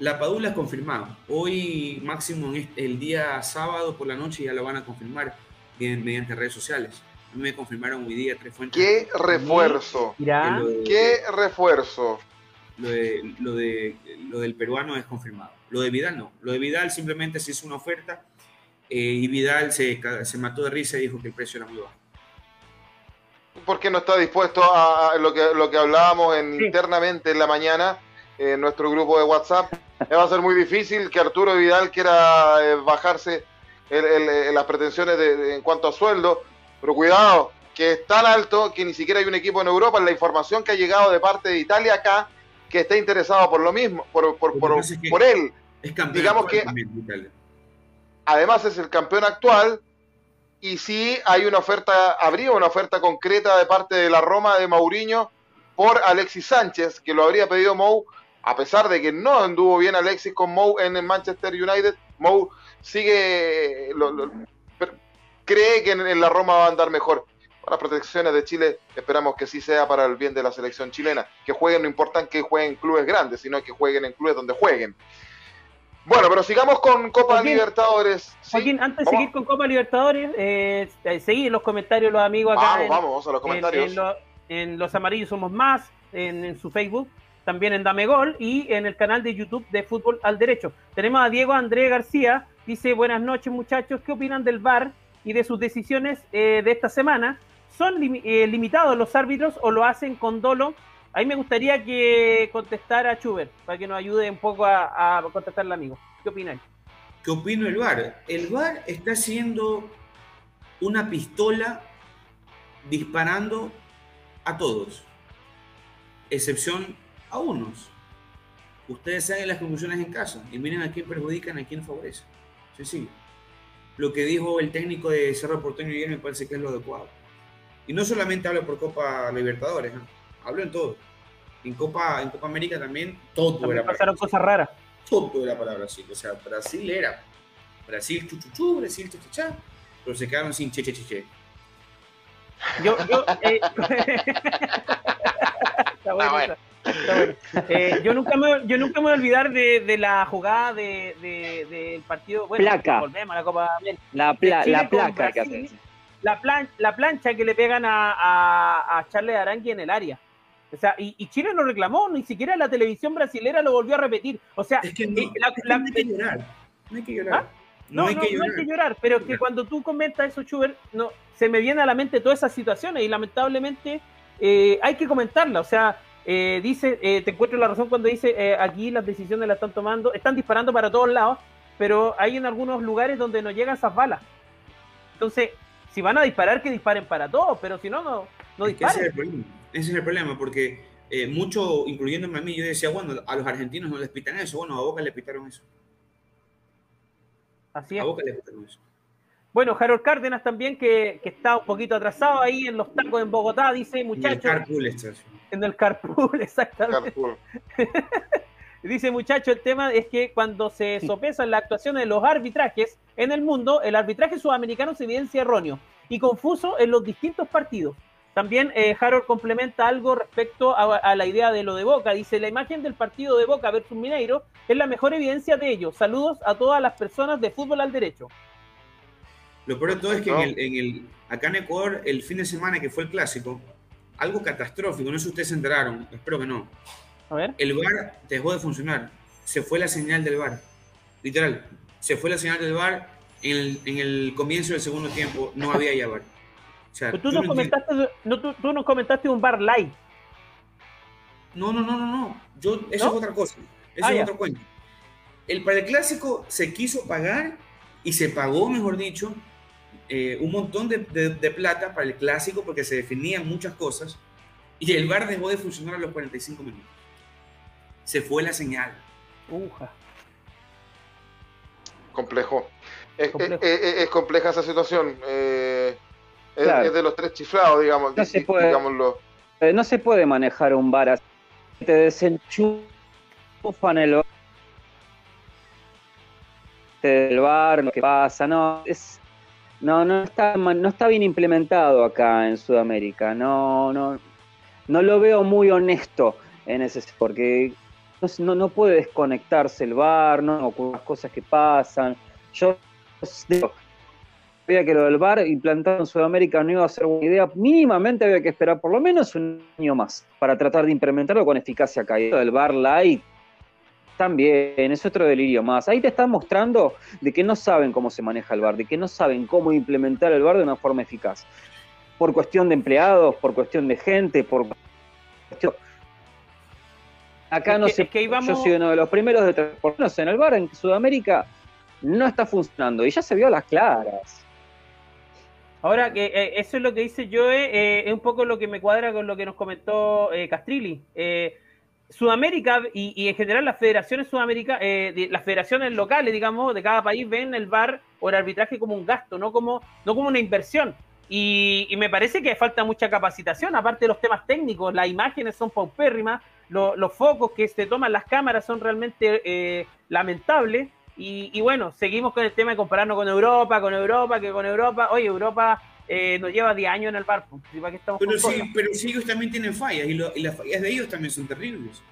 La Padula es confirmada. Hoy, máximo el día sábado por la noche, ya lo van a confirmar mediante redes sociales. A mí me confirmaron hoy día tres fuentes. ¿Qué refuerzo? ¿Qué refuerzo? Lo, de, lo, de, lo del peruano es confirmado. Lo de Vidal no. Lo de Vidal simplemente se hizo una oferta eh, y Vidal se, se mató de risa y dijo que el precio era muy bajo. ¿Por qué no está dispuesto a, lo, que, lo que hablábamos internamente en la mañana? en nuestro grupo de WhatsApp. Va a ser muy difícil que Arturo Vidal quiera eh, bajarse el, las pretensiones de, en cuanto a sueldo, pero cuidado, que es tan alto que ni siquiera hay un equipo en Europa. La información que ha llegado de parte de Italia acá, que está interesado por lo mismo, por, por, por, él. Es campeón Digamos que además es el campeón actual y sí hay una oferta, habría una oferta concreta de parte de la Roma de Mourinho por Alexis Sánchez, que lo habría pedido Mou a pesar de que no anduvo bien Alexis con Moe en el Manchester United, Moe sigue, cree que en, la Roma va a andar mejor. Las protecciones de Chile esperamos que sí sea para el bien de la selección chilena. Que jueguen, no importa que jueguen en clubes grandes, sino que jueguen en clubes donde jueguen. Bueno, pero sigamos con Copa Libertadores. Joaquín, antes de seguir con Copa Libertadores, eh, seguir los comentarios los amigos acá. Vamos, vamos, vamos a los comentarios. En, Los Amarillos Somos Más, en su Facebook también en Dame Gol y en el canal de YouTube de Fútbol al Derecho. Tenemos a Diego André García, dice buenas noches muchachos, ¿qué opinan del VAR y de sus decisiones eh, de esta semana? ¿Son eh, limitados los árbitros o lo hacen con dolo? Ahí me gustaría que contestara Chuber, para que nos ayude un poco a, a contestar al amigo. ¿Qué opinan? ¿Qué opino el VAR? El VAR está siendo una pistola disparando a todos, excepción a unos. Ustedes saquen las conclusiones en casa y miren a quién perjudican, a quién favorecen. sí. Lo que dijo el técnico de Cerro Porteño ayer me parece que es lo adecuado. Y no solamente hablo por Copa Libertadores, hablo en todo. En Copa, en Copa América también todo era pasaron cosas raras. Todo era para Brasil. O sea, Brasil era Brasil chuchuchu, Brasil chachachá, pero se quedaron sin che che che che. Yo, yo, (laughs) eh... (laughs) Está bueno. Eh, yo, nunca me, yo nunca me voy a olvidar de, de la jugada del de, de, partido. Bueno, placa. Volvemos a la Copa La, pla, la placa que hace. La, plan, la plancha que le pegan a, a, a Charles Arangui en el área. O sea, y, y, Chile lo reclamó, ni siquiera la televisión brasilera lo volvió a repetir. O sea, es que no, eh, la, es que no hay que llorar. No hay que llorar. ¿Ah? No, no, hay, no, que no hay, que llorar, pero que cuando tú comentas eso, Schubert, no, se me viene a la mente todas esas situaciones y lamentablemente eh, hay que comentarla. O sea, eh, dice, eh, te encuentro la razón cuando dice aquí las decisiones las están tomando, están disparando para todos lados, pero hay en algunos lugares donde no llegan esas balas. Entonces, si van a disparar, que disparen para todos, pero si no, no, no disparen. Ese es el problema, ese es el problema porque eh, mucho, incluyéndome a mí, yo decía, bueno, a los argentinos no les pitan eso, bueno, a Boca le pitaron eso. Así es. A Boca le pitaron eso. Bueno, Harold Cárdenas también, que, que, está un poquito atrasado ahí en los tacos en Bogotá, dice, muchachos. En el carpool, está. En el carpool, exactamente. Carpool. (laughs) dice, muchacho, el tema es que cuando se sopesan las actuaciones de los arbitrajes en el mundo, el arbitraje sudamericano se evidencia erróneo y confuso en los distintos partidos. También eh, Harold complementa algo respecto a, a, la idea de lo de Boca. Dice, la imagen del partido de Boca versus Mineiro es la mejor evidencia de ello. Saludos a todas las personas de fútbol al derecho. Lo peor de todo es que en el, en el, acá en Ecuador, el fin de semana que fue el clásico, algo catastrófico, no sé si ustedes se enteraron, espero que no. A ver. El VAR dejó de funcionar, se fue la señal del VAR, literal, se fue la señal del VAR en el, en el comienzo del segundo tiempo, no había ya VAR. O sea, tú, tú, nos no comentaste, no, tú, tú, nos comentaste un VAR live. No, no, no, no, no. Yo, eso ¿No? es otra cosa, eso ah, es ya. otro cuento. El, para el clásico se quiso pagar y se pagó, mejor dicho, eh, un montón de, de, de, plata para el clásico porque se definían muchas cosas y el VAR dejó de funcionar a los 45 minutos. Se fue la señal. Uja. Complejo. Es, complejo. Es, es, es, compleja esa situación. Eh, claro. es, de los tres chiflados, digamos. No se, puede, digámoslo. Eh, no se puede manejar un VAR así. Te desenchufan el del bar, lo que pasa, no, es, no, no está, no está bien implementado acá en Sudamérica. No, no, no lo veo muy honesto en ese porque no, no puede desconectarse el bar, no con las cosas que pasan. Yo digo, sabía que lo del bar implantado en Sudamérica no iba a ser buena idea. Mínimamente había que esperar por lo menos un año más para tratar de implementarlo con eficacia acá. Y del bar light también, es otro delirio más. Ahí te están mostrando de que no saben cómo se maneja el bar, de que no saben cómo implementar el bar de una forma eficaz. Por cuestión de empleados, por cuestión de gente, por cuestión... Acá es no que, sé, es que íbamos... yo soy uno de los primeros de por menos en el bar en Sudamérica no está funcionando y ya se vio a las claras. Ahora, que eh, eso es lo que dice Joe, eh, es un poco lo que me cuadra con lo que nos comentó eh, Castrilli. Sudamérica y, y, en general las federaciones sudamericanas, eh, las federaciones locales, digamos, de cada país ven el VAR o el arbitraje como un gasto, no como, no como una inversión. Y, y, me parece que falta mucha capacitación, aparte de los temas técnicos, las imágenes son paupérrimas, lo, los focos que se toman las cámaras son realmente eh, lamentables. Y, y, bueno, seguimos con el tema de compararnos con Europa, con Europa, que con Europa, oye, Europa eh, nos lleva 10 años en el bar. ¿Para qué estamos pero, sí, pero sí, ellos también tienen fallas y, lo, y, las fallas de ellos también son terribles.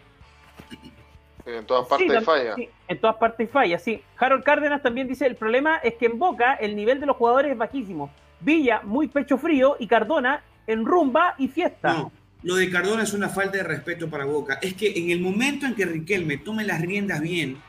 En todas partes sí, hay fallas. Sí, en todas partes hay fallas, sí. Harold Cárdenas también dice, el problema es que en Boca el nivel de los jugadores es bajísimo. Villa, muy pecho frío, y Cardona en rumba y fiesta. No, lo de Cardona es una falta de respeto para Boca. Es que en el momento en que Riquelme tome las riendas bien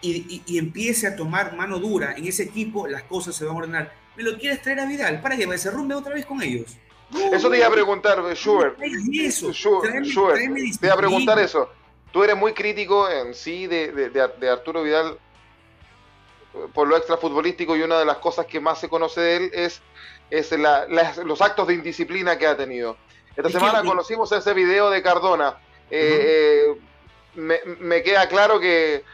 y, y, y empiece a tomar mano dura en ese equipo, las cosas se van a ordenar me lo quieres traer a Vidal para que se rumbe otra vez con ellos. No, eso te iba a preguntar, Schubert. Eso. Schubert, Schubert te iba a preguntar eso. Tú eres muy crítico en sí de, de, de, Arturo Vidal por lo extrafutbolístico y una de las cosas que más se conoce de él es, es la, la, los actos de indisciplina que ha tenido. Esta es semana que... conocimos ese video de Cardona. Eh, uh -huh. eh, me, me, queda claro que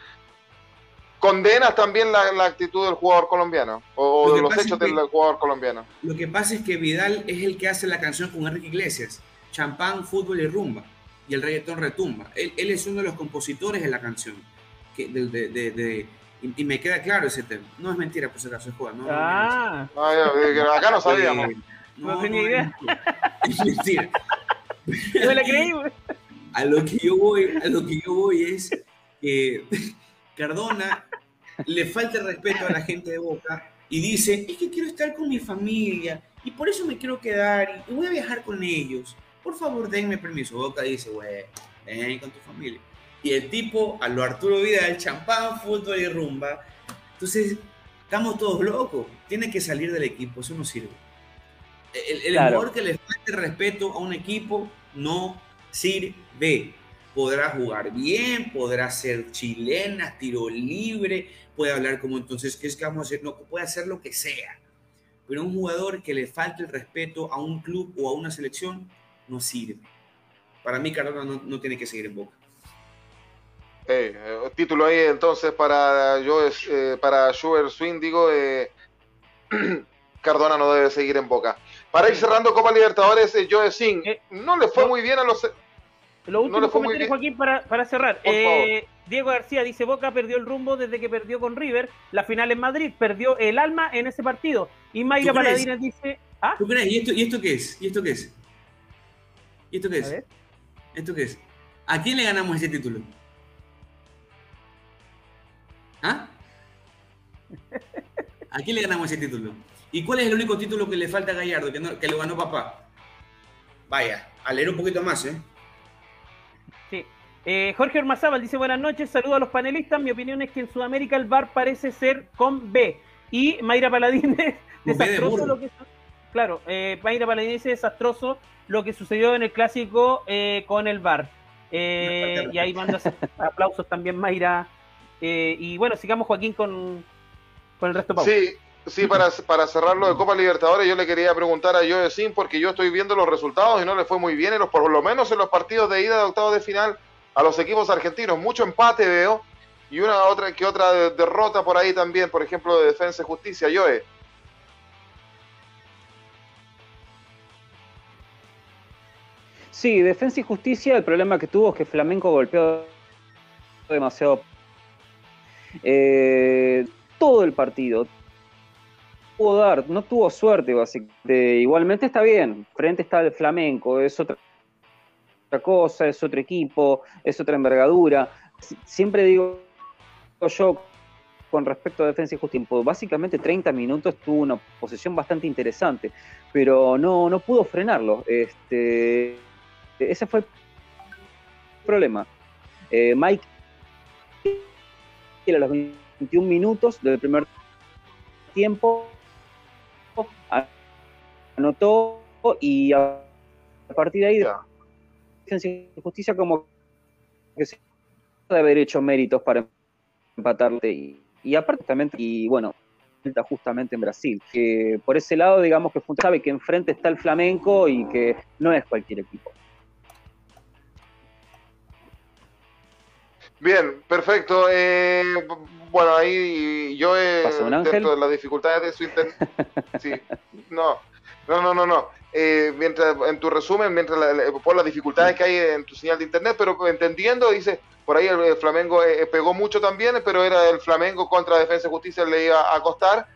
condenas también la, la, actitud del jugador colombiano o, o de los hechos que, del jugador colombiano. Lo que pasa es que Vidal es el que hace la canción con Enrique Iglesias, champán, fútbol y rumba, y el reggaetón retumba. Él, él es uno de los compositores de la canción, que, de, de, de, de y, y, me queda claro ese tema. No es mentira, por si acaso, juega. No, ah. no, ah, acá no (laughs) sabíamos. No, no tenía idea. (laughs) Es mentira. (laughs) No la creí, (laughs) a lo que yo voy, a lo que yo voy es que Cardona le falta el respeto a la gente de Boca y dice, es que quiero estar con mi familia y por eso me quiero quedar y voy a viajar con ellos. Por favor, denme permiso. Boca dice, güey, ven con tu familia. Y el tipo, a lo Arturo Vidal, champán, fútbol y rumba. Entonces, estamos todos locos. Tiene que salir del equipo, eso no sirve. El, el jugador que le falte respeto a un equipo no sirve. Podrá jugar bien, podrá ser chilena, tiro libre, puede hablar como entonces, ¿qué es que vamos a hacer? No, puede hacer lo que sea. Pero un jugador que le falte el respeto a un club o a una selección no sirve. Para mí, Cardona no, no tiene que seguir en Boca. Eh, título ahí entonces para yo eh, para Schubert Swing, digo, eh, (clears throat) Cardona no debe seguir en Boca. Para ir cerrando Copa Libertadores, eh, Joe Singh, eh, no le fue muy bien a los... Lo último no comentario, Joaquín, para, para cerrar. Eh, Diego García dice, Boca perdió el rumbo desde que perdió con River. La final en Madrid, perdió el alma en ese partido. Y Mayra Paladina dice... ¿Ah? ¿Tú crees? ¿Y esto, ¿Y esto qué es? ¿Y esto qué es? ¿Y esto qué es? ¿Esto qué es? ¿A quién le ganamos ese título? ¿Ah? (laughs) ¿A quién le ganamos ese título? ¿Y cuál es el único título que le falta a Gallardo, que, que lo ganó papá? Vaya, a leer un poquito más, ¿eh? Sí. Eh, Jorge Ormazábal dice buenas noches, saludo a los panelistas. Mi opinión es que en Sudamérica el VAR parece ser con B. Y Mayra Paladín es (laughs) desastroso lo que Claro, eh, Mayra Paladín dice desastroso lo que sucedió en el clásico eh, con el VAR. Eh, y ahí manda (laughs) aplausos también Mayra. Eh, y bueno, sigamos Joaquín con, con el resto. Pausa. Sí, Sí, para, para cerrarlo de Copa Libertadores, yo le quería preguntar a Joe Sim, porque yo estoy viendo los resultados y no le fue muy bien, en los, por lo menos en los partidos de ida de octavos de final a los equipos argentinos. Mucho empate veo y una otra que otra derrota por ahí también, por ejemplo, de Defensa y Justicia. Joe. Sí, Defensa y Justicia, el problema que tuvo es que Flamenco golpeó demasiado. Eh, todo el partido, dar, no tuvo suerte básicamente. Igualmente está bien, frente está el Flamenco, es otra, cosa, es otro equipo, es otra envergadura. Siempre digo yo con respecto a defensa y justicia, básicamente 30 minutos tuvo una posesión bastante interesante, pero no, no pudo frenarlo. Este, ese fue el problema. Eh, Mike a los 21 minutos del primer tiempo anotó y a partir de ahí de justicia como que se debe haber hecho méritos para empatarte y, y aparte también y bueno justamente en Brasil que por ese lado digamos que sabe que enfrente está el Flamenco y que no es cualquier equipo Bien, perfecto. Eh, bueno, ahí yo he, dentro de las dificultades de su internet. (laughs) sí, no, no, no, no, no. Eh, mientras, en tu resumen, mientras por las dificultades que hay en tu señal de internet, pero entendiendo, dice, por ahí el, Flamengo eh, pegó mucho también, pero era el Flamengo contra Defensa y Justicia le iba a costar.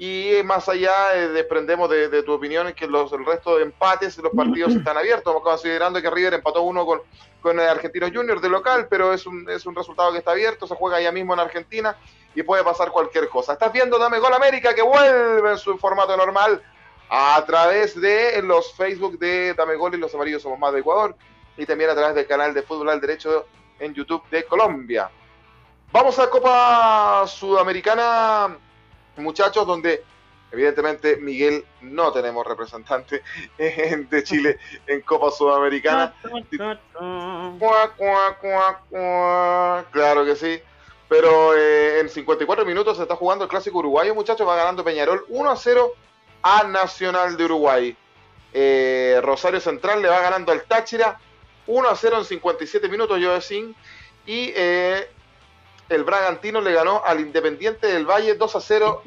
Y más allá, eh, desprendemos de, tu opinión que los, el resto de empates, los partidos están abiertos, considerando que River empató uno con, con el Argentino Junior de local, pero es un, es un resultado que está abierto, se juega ya mismo en Argentina y puede pasar cualquier cosa. Estás viendo Dame Gol América que vuelve en su formato normal a través de los Facebook de Dame Gol y los amarillos somos más de Ecuador y también a través del canal de Fútbol al Derecho en YouTube de Colombia. Vamos a Copa Sudamericana muchachos, donde evidentemente Miguel no tenemos representante (laughs) de Chile en Copa Sudamericana. Claro que sí. Pero eh, en 54 minutos se está jugando el clásico uruguayo, muchachos. Va ganando Peñarol 1 a 0 a Nacional de Uruguay. Eh, Rosario Central le va ganando al Táchira 1 a 0 en 57 minutos, yo decía. Y eh, el Bragantino le ganó al Independiente del Valle 2 a 0.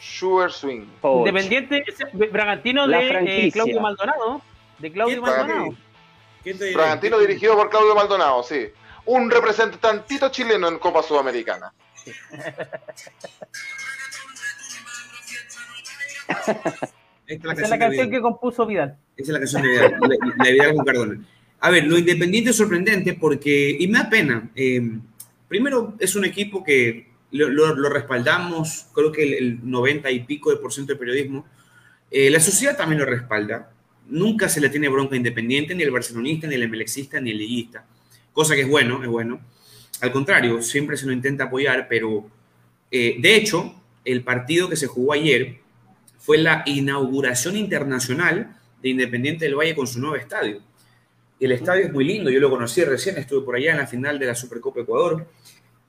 Sugar Swing. Independiente, Bragantino de eh, Claudio Maldonado. De Claudio Maldonado. Bragantino dirigido por Claudio Maldonado, sí. Un representantito chileno en Copa Sudamericana. (laughs) Esta es la, canción, que compuso Vidal. Esa es la canción de Vidal, con Cardona. A ver, lo Independiente es sorprendente porque, y me da pena, eh, primero es un equipo que lo, lo, respaldamos, creo que el, 90 y pico de por ciento de periodismo, eh, la sociedad también lo respalda, nunca se le tiene bronca Independiente, ni el barcelonista, ni el emelexista, ni el liguista, cosa que es bueno, es bueno. Al contrario, siempre se lo intenta apoyar, pero eh, de hecho, el partido que se jugó ayer fue la inauguración internacional de Independiente del Valle con su nuevo estadio. El estadio es muy lindo, yo lo conocí recién, estuve por allá en la final de la Supercopa Ecuador.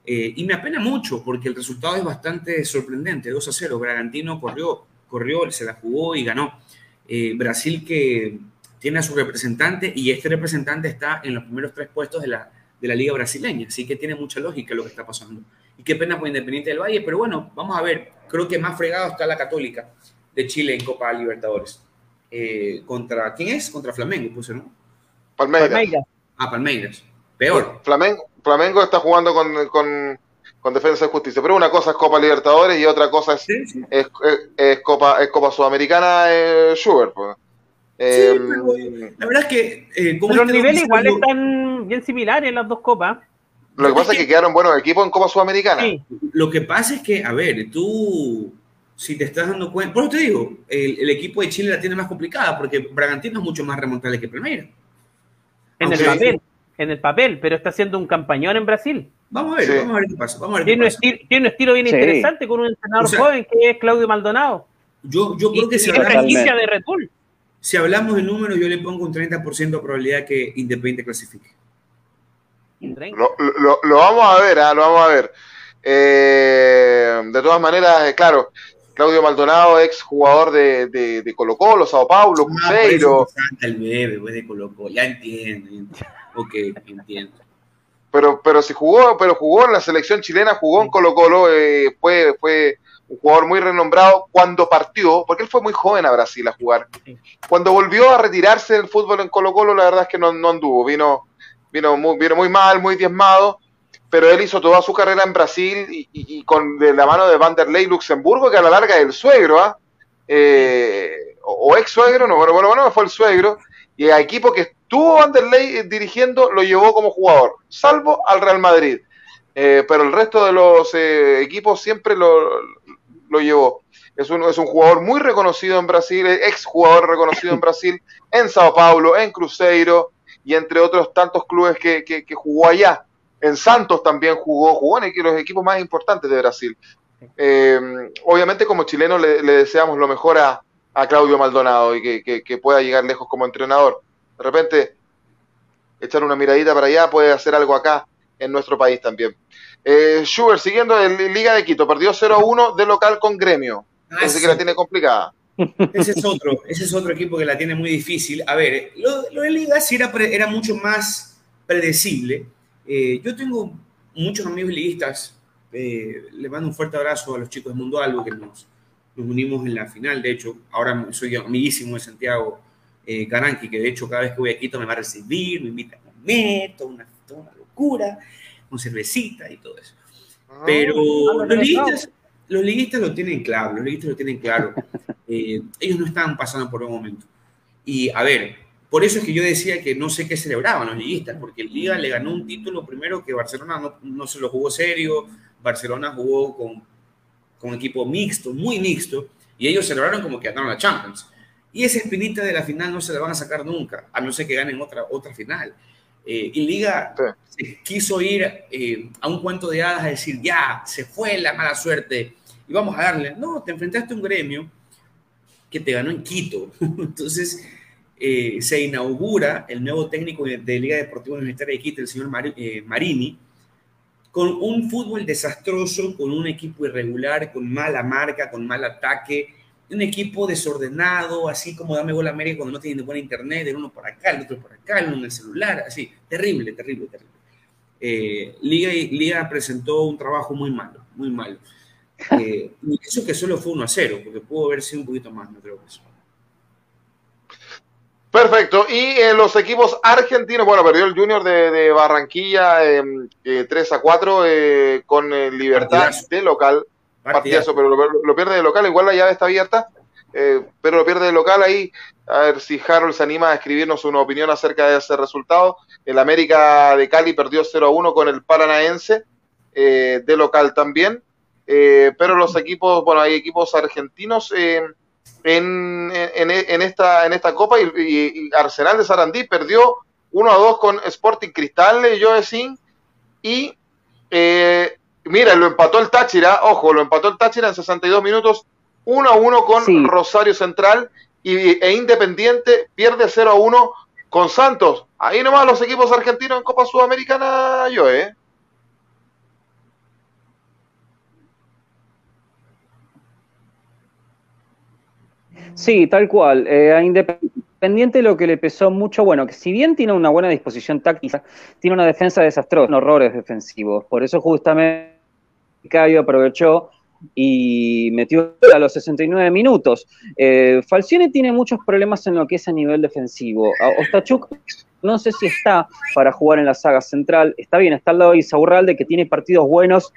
Eh, y me apena mucho porque el resultado es bastante sorprendente, 2 a 0. Bragantino corrió, corrió, se la jugó y ganó. Eh, Brasil que tiene a su representante y este representante está en los primeros tres puestos de la, de la liga brasileña, así que tiene mucha lógica lo que está pasando. Y qué pena por Independiente del Valle, pero bueno, vamos a ver, creo que más fregado está la Católica de Chile en Copa Libertadores. Eh, ¿Contra quién es? Contra Flamengo, puse, ¿no? Palmeiras. Ah, Palmeiras. Peor. Flamengo, Flamengo está jugando con, con, con, Defensa de Justicia, pero una cosa es Copa Libertadores y otra cosa es, es, es, Copa, es Copa Sudamericana eh, Schubert. Pues. Eh, la verdad es que. Eh, como pero los niveles igual están bien similares en las dos copas. Lo que pasa es que, quedaron buenos equipos en Copa Sudamericana. Sí. Lo que pasa es que, a ver, tú, si te estás dando cuenta, por eso te digo, el, el equipo de Chile la tiene más complicada porque Bragantino es mucho más remontable que Palmeiras. En el papel, en el papel, pero está haciendo un campañón en Brasil. Vamos a ver, vamos a ver qué pasa. Vamos a ver tiene, Un estilo, tiene, un estilo, bien interesante con un entrenador joven que es Claudio Maldonado. Yo, yo creo que si hablamos, de Red Bull. si hablamos de números, yo le pongo un 30% de probabilidad que Independiente clasifique. Lo, lo, lo, vamos a ver, ¿eh? lo vamos a ver. Eh, de todas maneras, eh, claro, Claudio Maldonado, ex jugador de, de, de Colo Colo, Sao Paulo, ah, Cruzeiro. el bebé, pues, de Colo -Colo. ya entiendo, ok, entiendo. Pero, pero si jugó, pero jugó en la selección chilena, jugó en Colo Colo, eh, fue, fue un jugador muy renombrado cuando partió, porque él fue muy joven a Brasil a jugar. Cuando volvió a retirarse del fútbol en Colo Colo, la verdad es que no, no anduvo, vino, vino muy, vino muy mal, muy diezmado pero él hizo toda su carrera en Brasil y, con de la mano de Vanderlei Luxemburgo, que a la larga es el suegro, ¿ah? eh, o, ex suegro, no, bueno, bueno, bueno, fue el suegro, y el equipo que estuvo Vanderlei dirigiendo lo llevó como jugador, salvo al Real Madrid, eh, pero el resto de los eh, equipos siempre lo, lo llevó. Es un, es un jugador muy reconocido en Brasil, ex jugador reconocido en Brasil, en Sao Paulo, en Cruzeiro y entre otros tantos clubes que, que jugó allá en Santos también jugó, jugó en los equipos más importantes de Brasil. Eh, obviamente como chilenos le, deseamos lo mejor a, Claudio Maldonado y que, pueda llegar lejos como entrenador. De repente, echar una miradita para allá puede hacer algo acá en nuestro país también. Eh, Schubert, siguiendo en Liga de Quito, perdió 0-1 de local con Gremio. Ah, que la tiene complicada. Ese es otro, ese es otro equipo que la tiene muy difícil. A ver, lo, de Liga sí era, era mucho más predecible eh, yo tengo muchos amigos liguistas. Eh, le mando un fuerte abrazo a los chicos de Mundo Algo que nos, nos unimos en la final. De hecho, ahora soy amiguísimo de Santiago eh, Caranqui, que de hecho cada vez que voy a Quito me va a recibir, me invita a comer, toda una, toda una locura, con cervecita y todo eso. Ah, Pero los liguistas, los liguistas lo tienen claro, los liguistas lo tienen claro. (laughs) Eh, ellos no están pasando por un momento. Y a ver, por eso es que yo decía que no sé qué celebraban los liguistas, porque el Liga le ganó un título primero que Barcelona no, no se lo jugó serio, Barcelona jugó con, con equipo mixto, muy mixto, y ellos celebraron como que ganaron la Champions. Y esa espinita de la final no se la van a sacar nunca, a no ser que ganen otra, otra final. Eh, y Liga quiso ir eh, a un cuento de hadas a decir, ya, se fue la mala suerte y vamos a darle. No, te enfrentaste a un gremio que te ganó en Quito. (laughs) Entonces, eh, se inaugura el nuevo técnico de, Liga Deportiva Universitaria de Quito, el señor eh, Marini, con un fútbol desastroso, con un equipo irregular, con mala marca, con mal ataque, un equipo desordenado, así como dame gol a América cuando no tiene buena internet, el uno por acá, el otro por acá, el uno en el celular, así, terrible, terrible, terrible. Eh, Liga, Liga presentó un trabajo muy malo, muy malo. y eso que solo fue 1 a 0, porque pudo haber sido un poquito más, no creo que eso. Perfecto. Y en los equipos argentinos, bueno, perdió el Junior de, Barranquilla 3 em, eh, a 4 eh, con eh, Libertad de local. Partidazo, pero lo, pierde de local, igual la llave está abierta. pero lo pierde de local ahí. A ver si Harold se anima a escribirnos una opinión acerca de ese resultado. El América de Cali perdió 0 1 con el Paranaense, de local también. pero los equipos, bueno, hay equipos argentinos en, en, esta, en esta copa y, Arsenal de Sarandí perdió 1 a 2 con Sporting Cristal de Joesin y eh, mira, lo empató el Táchira, ojo, lo empató el Táchira en 62 minutos 1 a 1 con Rosario Central y, e Independiente pierde 0 a 1 con Santos. Ahí nomás los equipos argentinos en Copa Sudamericana, yo, ¿eh? Sí, tal cual. Eh, Independiente lo que le pesó mucho, bueno, que si bien tiene una buena disposición táctica, tiene una defensa desastrosa, horrores defensivos. Por eso justamente Caio aprovechó y metió a los 69 minutos. Eh, Falcione tiene muchos problemas en lo que es a nivel defensivo. Ostachuk no sé si está para jugar en la saga central. Está bien, está al lado de Isaurralde, que tiene partidos buenos,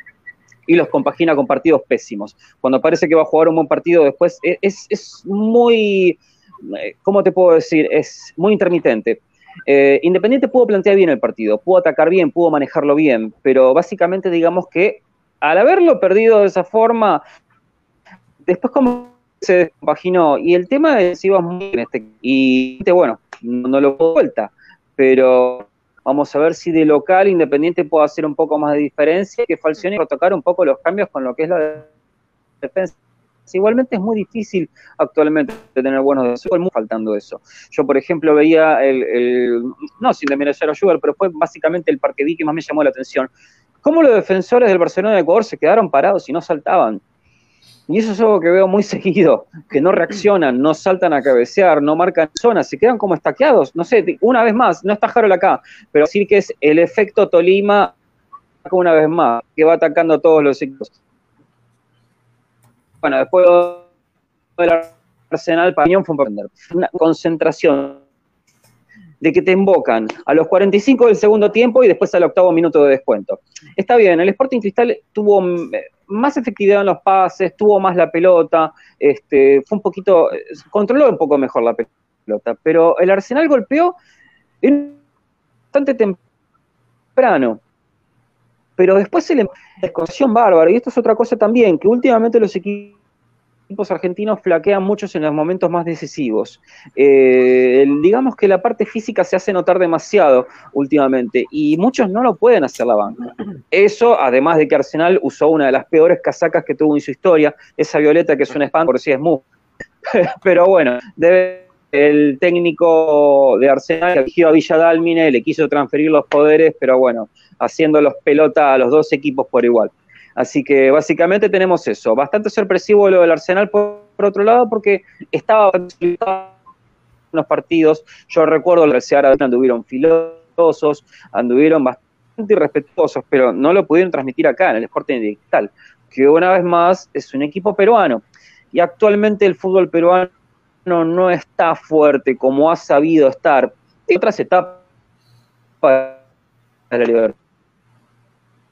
y los compagina con partidos pésimos. Cuando parece que va a jugar un buen partido después, e, es, es muy, eh, ¿cómo te puedo decir? Es muy intermitente. Eh, Independiente pudo plantear bien el partido, pudo atacar bien, pudo manejarlo bien, pero básicamente digamos que al haberlo perdido de esa forma, después como se compaginó, y el tema de si muy bien este, y bueno, no, lo vuelta, pero Vamos a ver si de local Independiente puede hacer un poco más de diferencia, que Falcioni tocar un poco los cambios con lo que es la defensa. Igualmente es muy difícil actualmente tener buenos defensores, muy faltando eso. Yo, por ejemplo, veía el, no sin desmerecer a Sugar, pero fue básicamente el parque que más me llamó la atención. Cómo los defensores del Barcelona de Ecuador se quedaron parados y no saltaban. Y eso es algo que veo muy (laughs) seguido, que no reaccionan, no saltan a cabecear, no marcan zonas, se quedan como estaqueados. No sé, una vez más, no está Harold acá, pero decir que es el efecto Tolima una vez más, que va atacando a todos los equipos. Bueno, después del Arsenal, Pañón fue un una concentración de que te invocan a los 45 del segundo tiempo y después al octavo minuto de descuento. Está bien, el Sporting Cristal tuvo más efectividad en los pases, tuvo más la pelota, este, fue un poquito, controló un poco mejor la pelota, pero el Arsenal golpeó bastante temprano. Pero después se le desconexión bárbara, y esto es otra cosa también, que últimamente los equipos equipos argentinos flaquean muchos en los momentos más decisivos. Eh, digamos que la parte física se hace notar demasiado últimamente y muchos no lo pueden hacer la banca. Eso, además de que Arsenal usó una de las peores casacas que tuvo en su historia, esa violeta que es un espanto, por si es muy. (laughs) Pero bueno, debe el técnico de Arsenal eligió a Villa Dálmine, le quiso transferir los poderes, pero bueno, haciéndolos pelota a los dos equipos por igual. Así que básicamente tenemos eso. Bastante sorpresivo lo del Arsenal por, otro lado porque estaba en los partidos. Yo recuerdo que Seara anduvieron filosos, anduvieron bastante irrespetuosos, pero no lo pudieron transmitir acá en el Sporting Digital, que una vez más es un equipo peruano. Y actualmente el fútbol peruano no está fuerte como ha sabido estar en otras etapas de la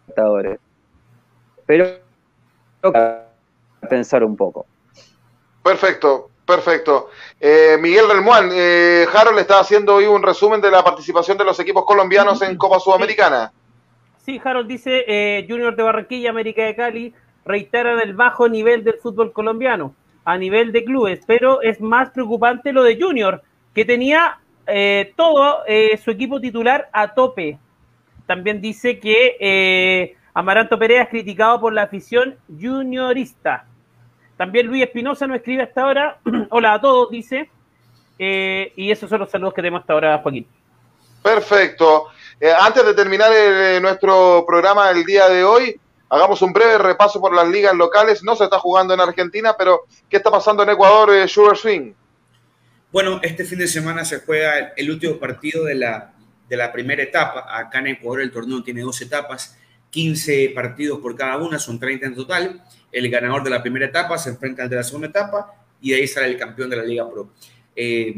Libertadores pero pensar un poco. Perfecto, perfecto. Eh, Miguel Relmuán, eh, Harold está haciendo hoy un resumen de la participación de los equipos colombianos en Copa Sudamericana. Sí, Harold dice, eh, Junior de Barranquilla, América de Cali, reiteran el bajo nivel del fútbol colombiano a nivel de clubes, pero es más preocupante lo de Junior, que tenía eh, todo su equipo titular a tope. También dice que Amaranto Perea es criticado por la afición juniorista. También Luis Espinosa nos escribe hasta ahora. (clears throat) Hola a todos, dice. Eh, y esos son los saludos que tenemos hasta ahora, Joaquín. Perfecto. Eh, antes de terminar eh, nuestro programa el día de hoy, hagamos un breve repaso por las ligas locales. No se está jugando en Argentina, pero ¿qué está pasando en Ecuador, Sugar Swing? Bueno, este fin de semana se juega el último partido de la, de la primera etapa. Acá en Ecuador el torneo tiene dos etapas. 15 partidos por cada una, son 30 en total. El ganador de la primera etapa se enfrenta al de la segunda etapa y de ahí sale el campeón de la Liga Pro. Eh,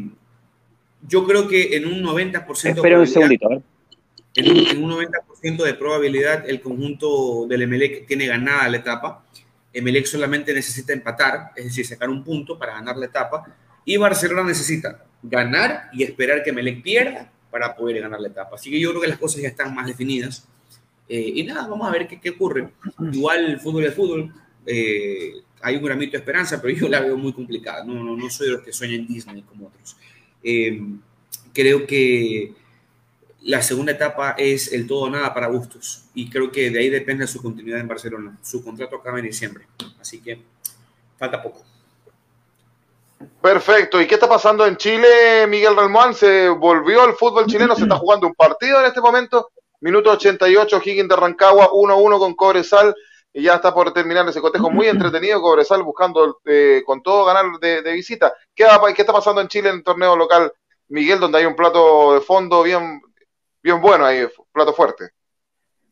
yo creo que en un 90% Espera un segundito, En un, 90% de probabilidad el conjunto del MLE tiene ganada la etapa. Emelec solamente necesita empatar, es decir, sacar un punto para ganar la etapa, y Barcelona necesita ganar y esperar que Emelec pierda para poder ganar la etapa. Así que yo creo que las cosas ya están más definidas. Eh, y nada, vamos a ver qué, ocurre. Igual el fútbol es fútbol. Eh, hay un gramito de esperanza, pero yo la veo muy complicada. No, no, no soy de los que sueñan Disney como otros. Eh, creo que la segunda etapa es el todo nada para Bustos y creo que de ahí depende su continuidad en Barcelona. Su contrato acaba en diciembre, así que falta poco. Perfecto. ¿Y qué está pasando en Chile, Miguel Ramón? ¿Se volvió al fútbol chileno? ¿Se está jugando un partido en este momento? Minuto 88, Higgins de Rancagua, 1-1 con Cobresal. Y ya está por terminar ese cotejo muy entretenido. Cobresal buscando eh, con todo ganar de, de visita. ¿Qué, ¿Qué, está pasando en Chile en el torneo local, Miguel, donde hay un plato de fondo bien, bien bueno ahí, plato fuerte?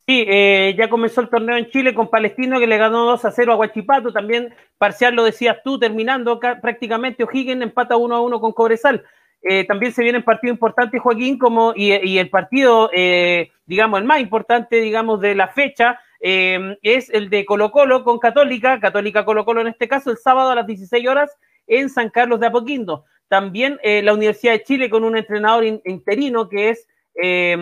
Sí, eh, ya comenzó el torneo en Chile con Palestino que le ganó 2 a 0 a Guachipato. También parcial lo decías tú, terminando prácticamente O'Higgins empata 1 a 1 con Cobresal. Eh, también se viene un partido importante, Joaquín, como y, y el partido, eh, digamos, el más importante, digamos, de la fecha eh, es el de Colo Colo con Católica, Católica Colo Colo en este caso, el sábado a las 16 horas en San Carlos de Apoquindo. También eh, la Universidad de Chile con un entrenador in, interino que es eh,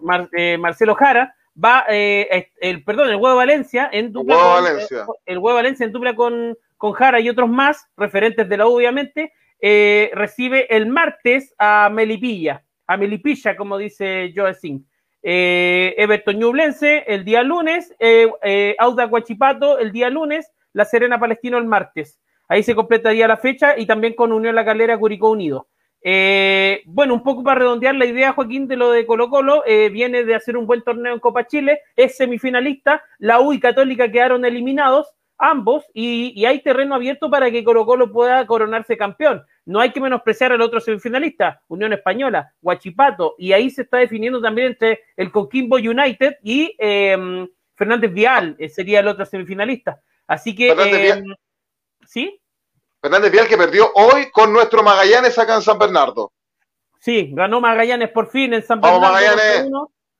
Mar, Marcelo Jara, va, el, perdón, el Huevo Valencia en dupla Huevo con, Valencia. el Huevo Valencia en dupla con, con Jara y otros más, referentes de la U, obviamente, eh, recibe el martes a Melipilla, a Melipilla, como dice Joe Singh. Eh, Everton Ñublense el día lunes, eh, eh, Auda Guachipato el día lunes, La Serena Palestino el martes. Ahí se completaría la fecha y también con Unión La Calera Curicó Unido. Eh, bueno, un poco para redondear la idea, Joaquín, de lo de Colo Colo, viene de hacer un buen torneo en Copa Chile, es semifinalista, la U y Católica quedaron eliminados, ambos, y, y, hay terreno abierto para que Colo Colo pueda coronarse campeón. No hay que menospreciar al otro semifinalista, Unión Española, Huachipato, y ahí se está definiendo también entre el Coquimbo United y eh, Fernández Vial, eh, sería el otro semifinalista. Así que, eh, ¿sí? Fernández Vial que perdió hoy con nuestro Magallanes acá en San Bernardo. Sí, ganó Magallanes por fin en San Bernardo. Vamos Magallanes.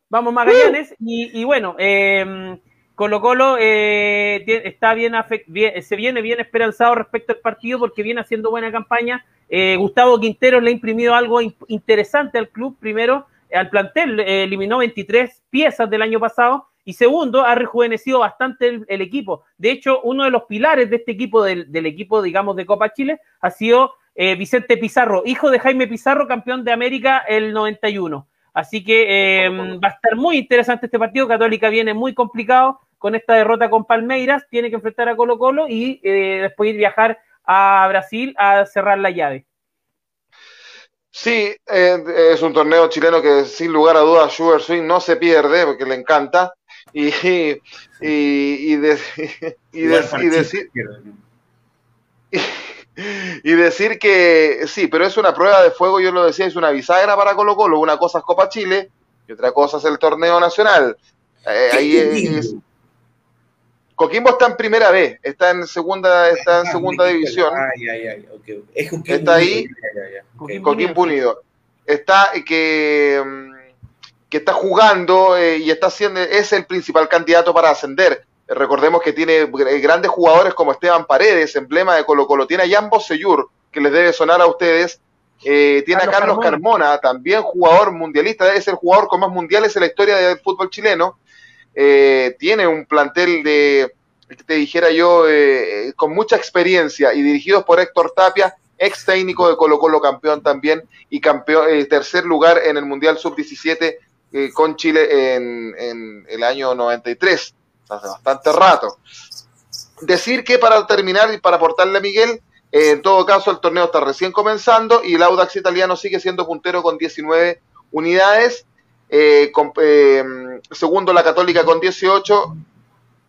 Vamos Magallanes, y, y, bueno, eh, Colo Colo eh, está bien, bien, se viene bien esperanzado respecto al partido porque viene haciendo buena campaña. Eh, Gustavo Quintero le ha imprimido algo in interesante al club. Primero, al plantel, eh, eliminó 23 piezas del año pasado. Y segundo, ha rejuvenecido bastante el, el equipo. De hecho, uno de los pilares de este equipo, del, del equipo, digamos, de Copa Chile, ha sido eh, Vicente Pizarro, hijo de Jaime Pizarro, campeón de América el 91. Así que eh, va a estar muy interesante este partido. Católica viene muy complicado con esta derrota con Palmeiras, tiene que enfrentar a Colo Colo y eh, después ir viajar a Brasil a cerrar la llave. Sí, eh, es un torneo chileno que sin lugar a dudas Sugar Swing no se pierde porque le encanta y, y, y, de, y, de, y decir y, (laughs) y decir que sí, pero es una prueba de fuego, yo lo decía, es una bisagra para Colo Colo, una cosa es Copa Chile y otra cosa es el torneo nacional. Eh, ahí es, Coquimbo está en primera B, está en segunda, está en segunda ah, división. Ay, ay, ay, okay. Es Coquimbo está ahí, okay. Coquimbo Unido. Está que, que está jugando eh, y está siendo, es el principal candidato para ascender. Recordemos que tiene grandes jugadores como Esteban Paredes, emblema de Colo Colo. Tiene a Jan Bosellur, que les debe sonar a ustedes. Eh, tiene Carlos a Carlos Carmona. Carmona, también jugador mundialista. Es el jugador con más mundiales en la historia del fútbol chileno eh, tiene un plantel de, te dijera yo, eh, con mucha experiencia y dirigidos por Héctor Tapia, ex técnico de Colo Colo campeón también y campeón, eh, tercer lugar en el Mundial Sub-17 eh, con Chile en, en, el año 93, hace bastante rato. Decir que para terminar y para aportarle a Miguel, eh, en todo caso el torneo está recién comenzando y el Audax italiano sigue siendo puntero con 19 unidades eh, con, eh, segundo la Católica con 18,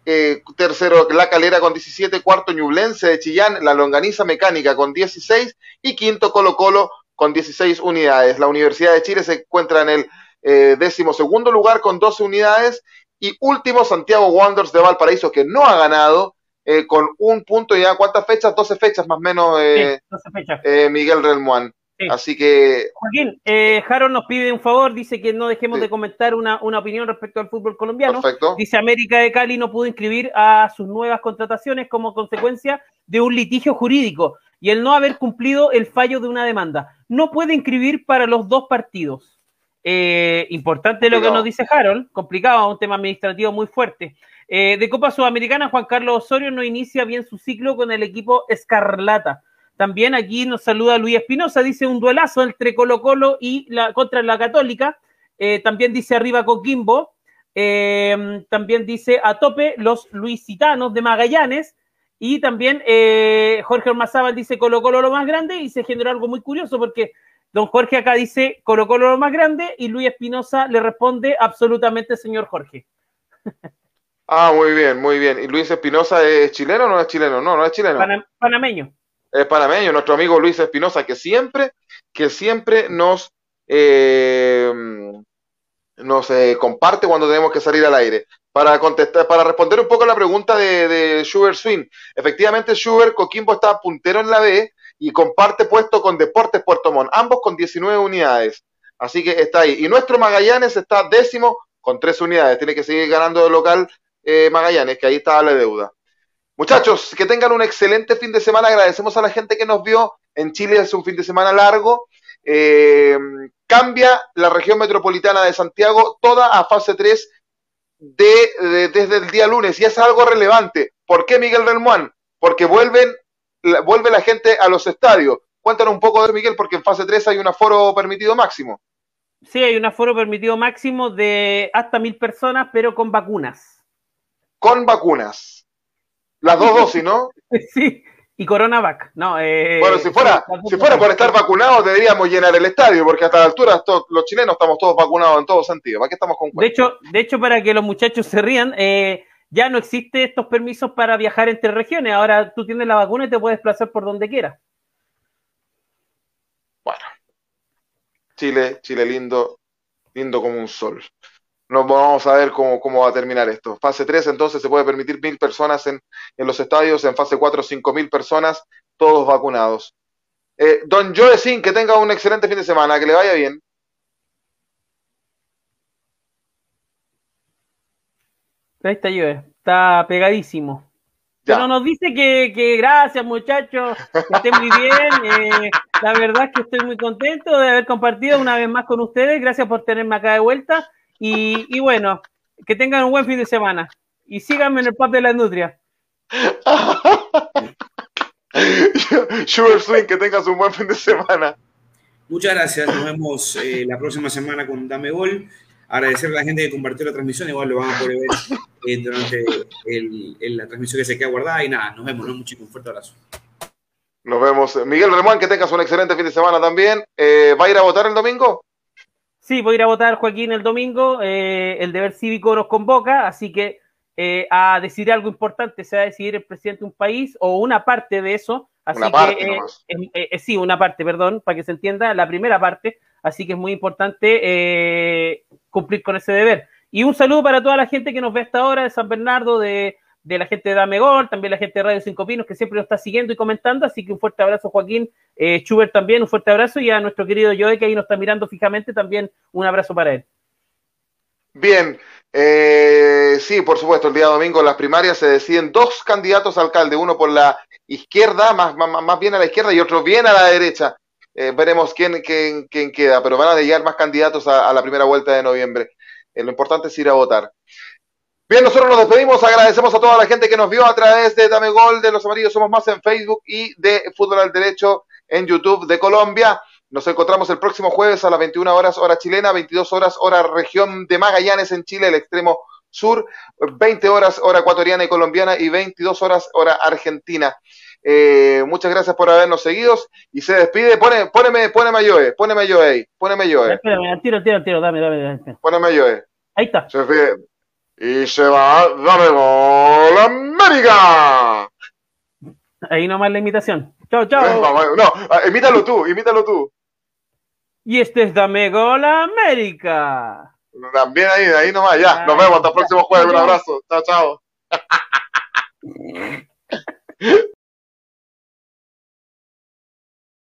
eh, tercero la Calera con 17, cuarto Ñublense de Chillán, la Longaniza Mecánica con 16 y quinto Colo Colo con 16 unidades. La Universidad de Chile se encuentra en el décimo segundo lugar con 12 unidades y último Santiago Wanderers de Valparaíso que no ha ganado con un punto ya, ¿cuántas fechas? 12 fechas más o menos, sí, 12 fechas. Miguel Relmuán. Así que. Joaquín, eh, Harold nos pide un favor, dice que no dejemos de comentar una, una, opinión respecto al fútbol colombiano. Perfecto. Dice América de Cali no pudo inscribir a sus nuevas contrataciones como consecuencia de un litigio jurídico y el no haber cumplido el fallo de una demanda. No puede inscribir para los dos partidos. Eh, importante lo que nos dice Harold, complicado, un tema administrativo muy fuerte. Eh, de Copa Sudamericana, Juan Carlos Osorio no inicia bien su ciclo con el equipo Escarlata. También aquí nos saluda Luis Espinosa, dice un duelazo entre Colo Colo y la, contra la Católica. Eh, también dice arriba Coquimbo. Eh, también dice a tope los luisitanos de Magallanes. Y también eh, Jorge Ormazábal dice Colo Colo lo más grande y se generó algo muy curioso porque don Jorge acá dice Colo Colo lo más grande y Luis Espinosa le responde absolutamente señor Jorge. Ah, muy bien, muy bien. ¿Y Luis Espinosa es chileno o no es chileno? No, no es chileno. panameño. Es panameño, nuestro amigo Luis Espinosa, que siempre, que siempre nos, eh, nos eh, comparte cuando tenemos que salir al aire. Para contestar, para responder un poco a la pregunta de, de Sugar Swing. Efectivamente, Sugar Coquimbo está puntero en la B y comparte puesto con Deportes Puerto Montt, ambos con 19 unidades. Así que está ahí. Y nuestro Magallanes está décimo con tres unidades. Tiene que seguir ganando de local eh, Magallanes, que ahí está la deuda. Muchachos, que tengan un excelente fin de semana. Agradecemos a la gente que nos vio. En Chile es un fin de semana largo. Eh, cambia la región metropolitana de Santiago toda a fase 3 de, desde el día lunes. Y es algo relevante. ¿Por qué Miguel Relmuán? Porque vuelven, vuelve la gente a los estadios. Cuéntanos un poco de Miguel, porque en fase 3 hay un aforo permitido máximo. Sí, hay un aforo permitido máximo de hasta mil personas, pero con vacunas con vacunas. Las dos dosis, ¿no? (laughs) Sí, y CoronaVac. No, eh, bueno, si fuera, si fuera por estar vacunados, deberíamos llenar el estadio, porque hasta la altura los chilenos estamos todos vacunados en todo sentido. ¿Para qué estamos con De hecho, de hecho, para que los muchachos se rían, eh, ya no existe estos permisos para viajar entre regiones. Ahora tú tienes la vacuna y te puedes desplazar por donde quieras. Bueno. Chile, Chile lindo, lindo como un sol no vamos a ver cómo, cómo, va a terminar esto. Fase 3, entonces, se puede permitir mil personas en, en, los estadios, en fase 4, cinco mil personas, todos vacunados. Eh, don Joe Sin, que tenga un excelente fin de semana, que le vaya bien. Ahí está Joe, está pegadísimo. Pero nos dice que, que gracias muchachos, que estén muy bien. (laughs) Eh, la verdad es que estoy muy contento de haber compartido una vez más con ustedes. Gracias por tenerme acá de vuelta. Y, bueno, que tengan un buen fin de semana. Y síganme en el pub de la nutria. (laughs) Sugar Swing, que tengas un buen fin de semana. Muchas gracias. Nos vemos eh, la próxima semana con Dame Gol. Agradecer a la gente que compartió la transmisión. Igual lo van a poder ver eh, durante la transmisión que se queda guardada. Y nada, nos vemos. ¿no? Un chico, un fuerte abrazo. Nos vemos. Miguel Remón, que tengas un excelente fin de semana también. Eh, ¿Va a ir a votar el domingo? Sí, voy a ir a votar Joaquín el domingo. Eh, el deber cívico nos convoca, así que eh, a decidir algo importante se va a decidir el presidente de un país o una parte de eso. Así una parte que, sí, una parte, perdón, para que se entienda, la primera parte. Así que es muy importante eh, cumplir con ese deber. Y un saludo para toda la gente que nos ve hasta ahora de San Bernardo, de, de la gente de Dame Gol, también la gente de Radio Cinco Pinos que siempre nos está siguiendo y comentando, así que un fuerte abrazo Joaquín, eh, Schubert también, un fuerte abrazo y a nuestro querido Joe que ahí nos está mirando fijamente también un abrazo para él. Bien, eh, sí, por supuesto, el día domingo en las primarias se deciden dos candidatos a alcalde, uno por la izquierda, más, más, más bien a la izquierda y otro bien a la derecha. Eh, veremos quién, quién, quién, queda, pero van a llegar más candidatos a, a la primera vuelta de noviembre. Eh, lo importante es ir a votar. Bien, nosotros nos despedimos, agradecemos a toda la gente que nos vio a través de Dame Gol, de Los Amarillos Somos Más en Facebook y de Fútbol al Derecho en YouTube de Colombia. Nos encontramos el próximo jueves a las 21 horas hora chilena, 22 horas hora región de Magallanes en Chile, el extremo sur, 20 horas hora ecuatoriana y colombiana y 22 horas hora argentina. Eh, muchas gracias por habernos seguidos y se despide. Pone, poneme, poneme a Joe, poneme a Joe poneme a Joe. Espérame, tiro, tiro, tiro, dame, dame, dame. Poneme a Joe. Ahí está. Se despide. Y se va, dame gol América. Ahí nomás la imitación. Chao, chao. No, imítalo tú, imítalo tú. Y este es Dame Gol América. También ahí, ahí nomás, ya. Nos vemos hasta el próximo jueves. Un abrazo. Chao, chao. (laughs)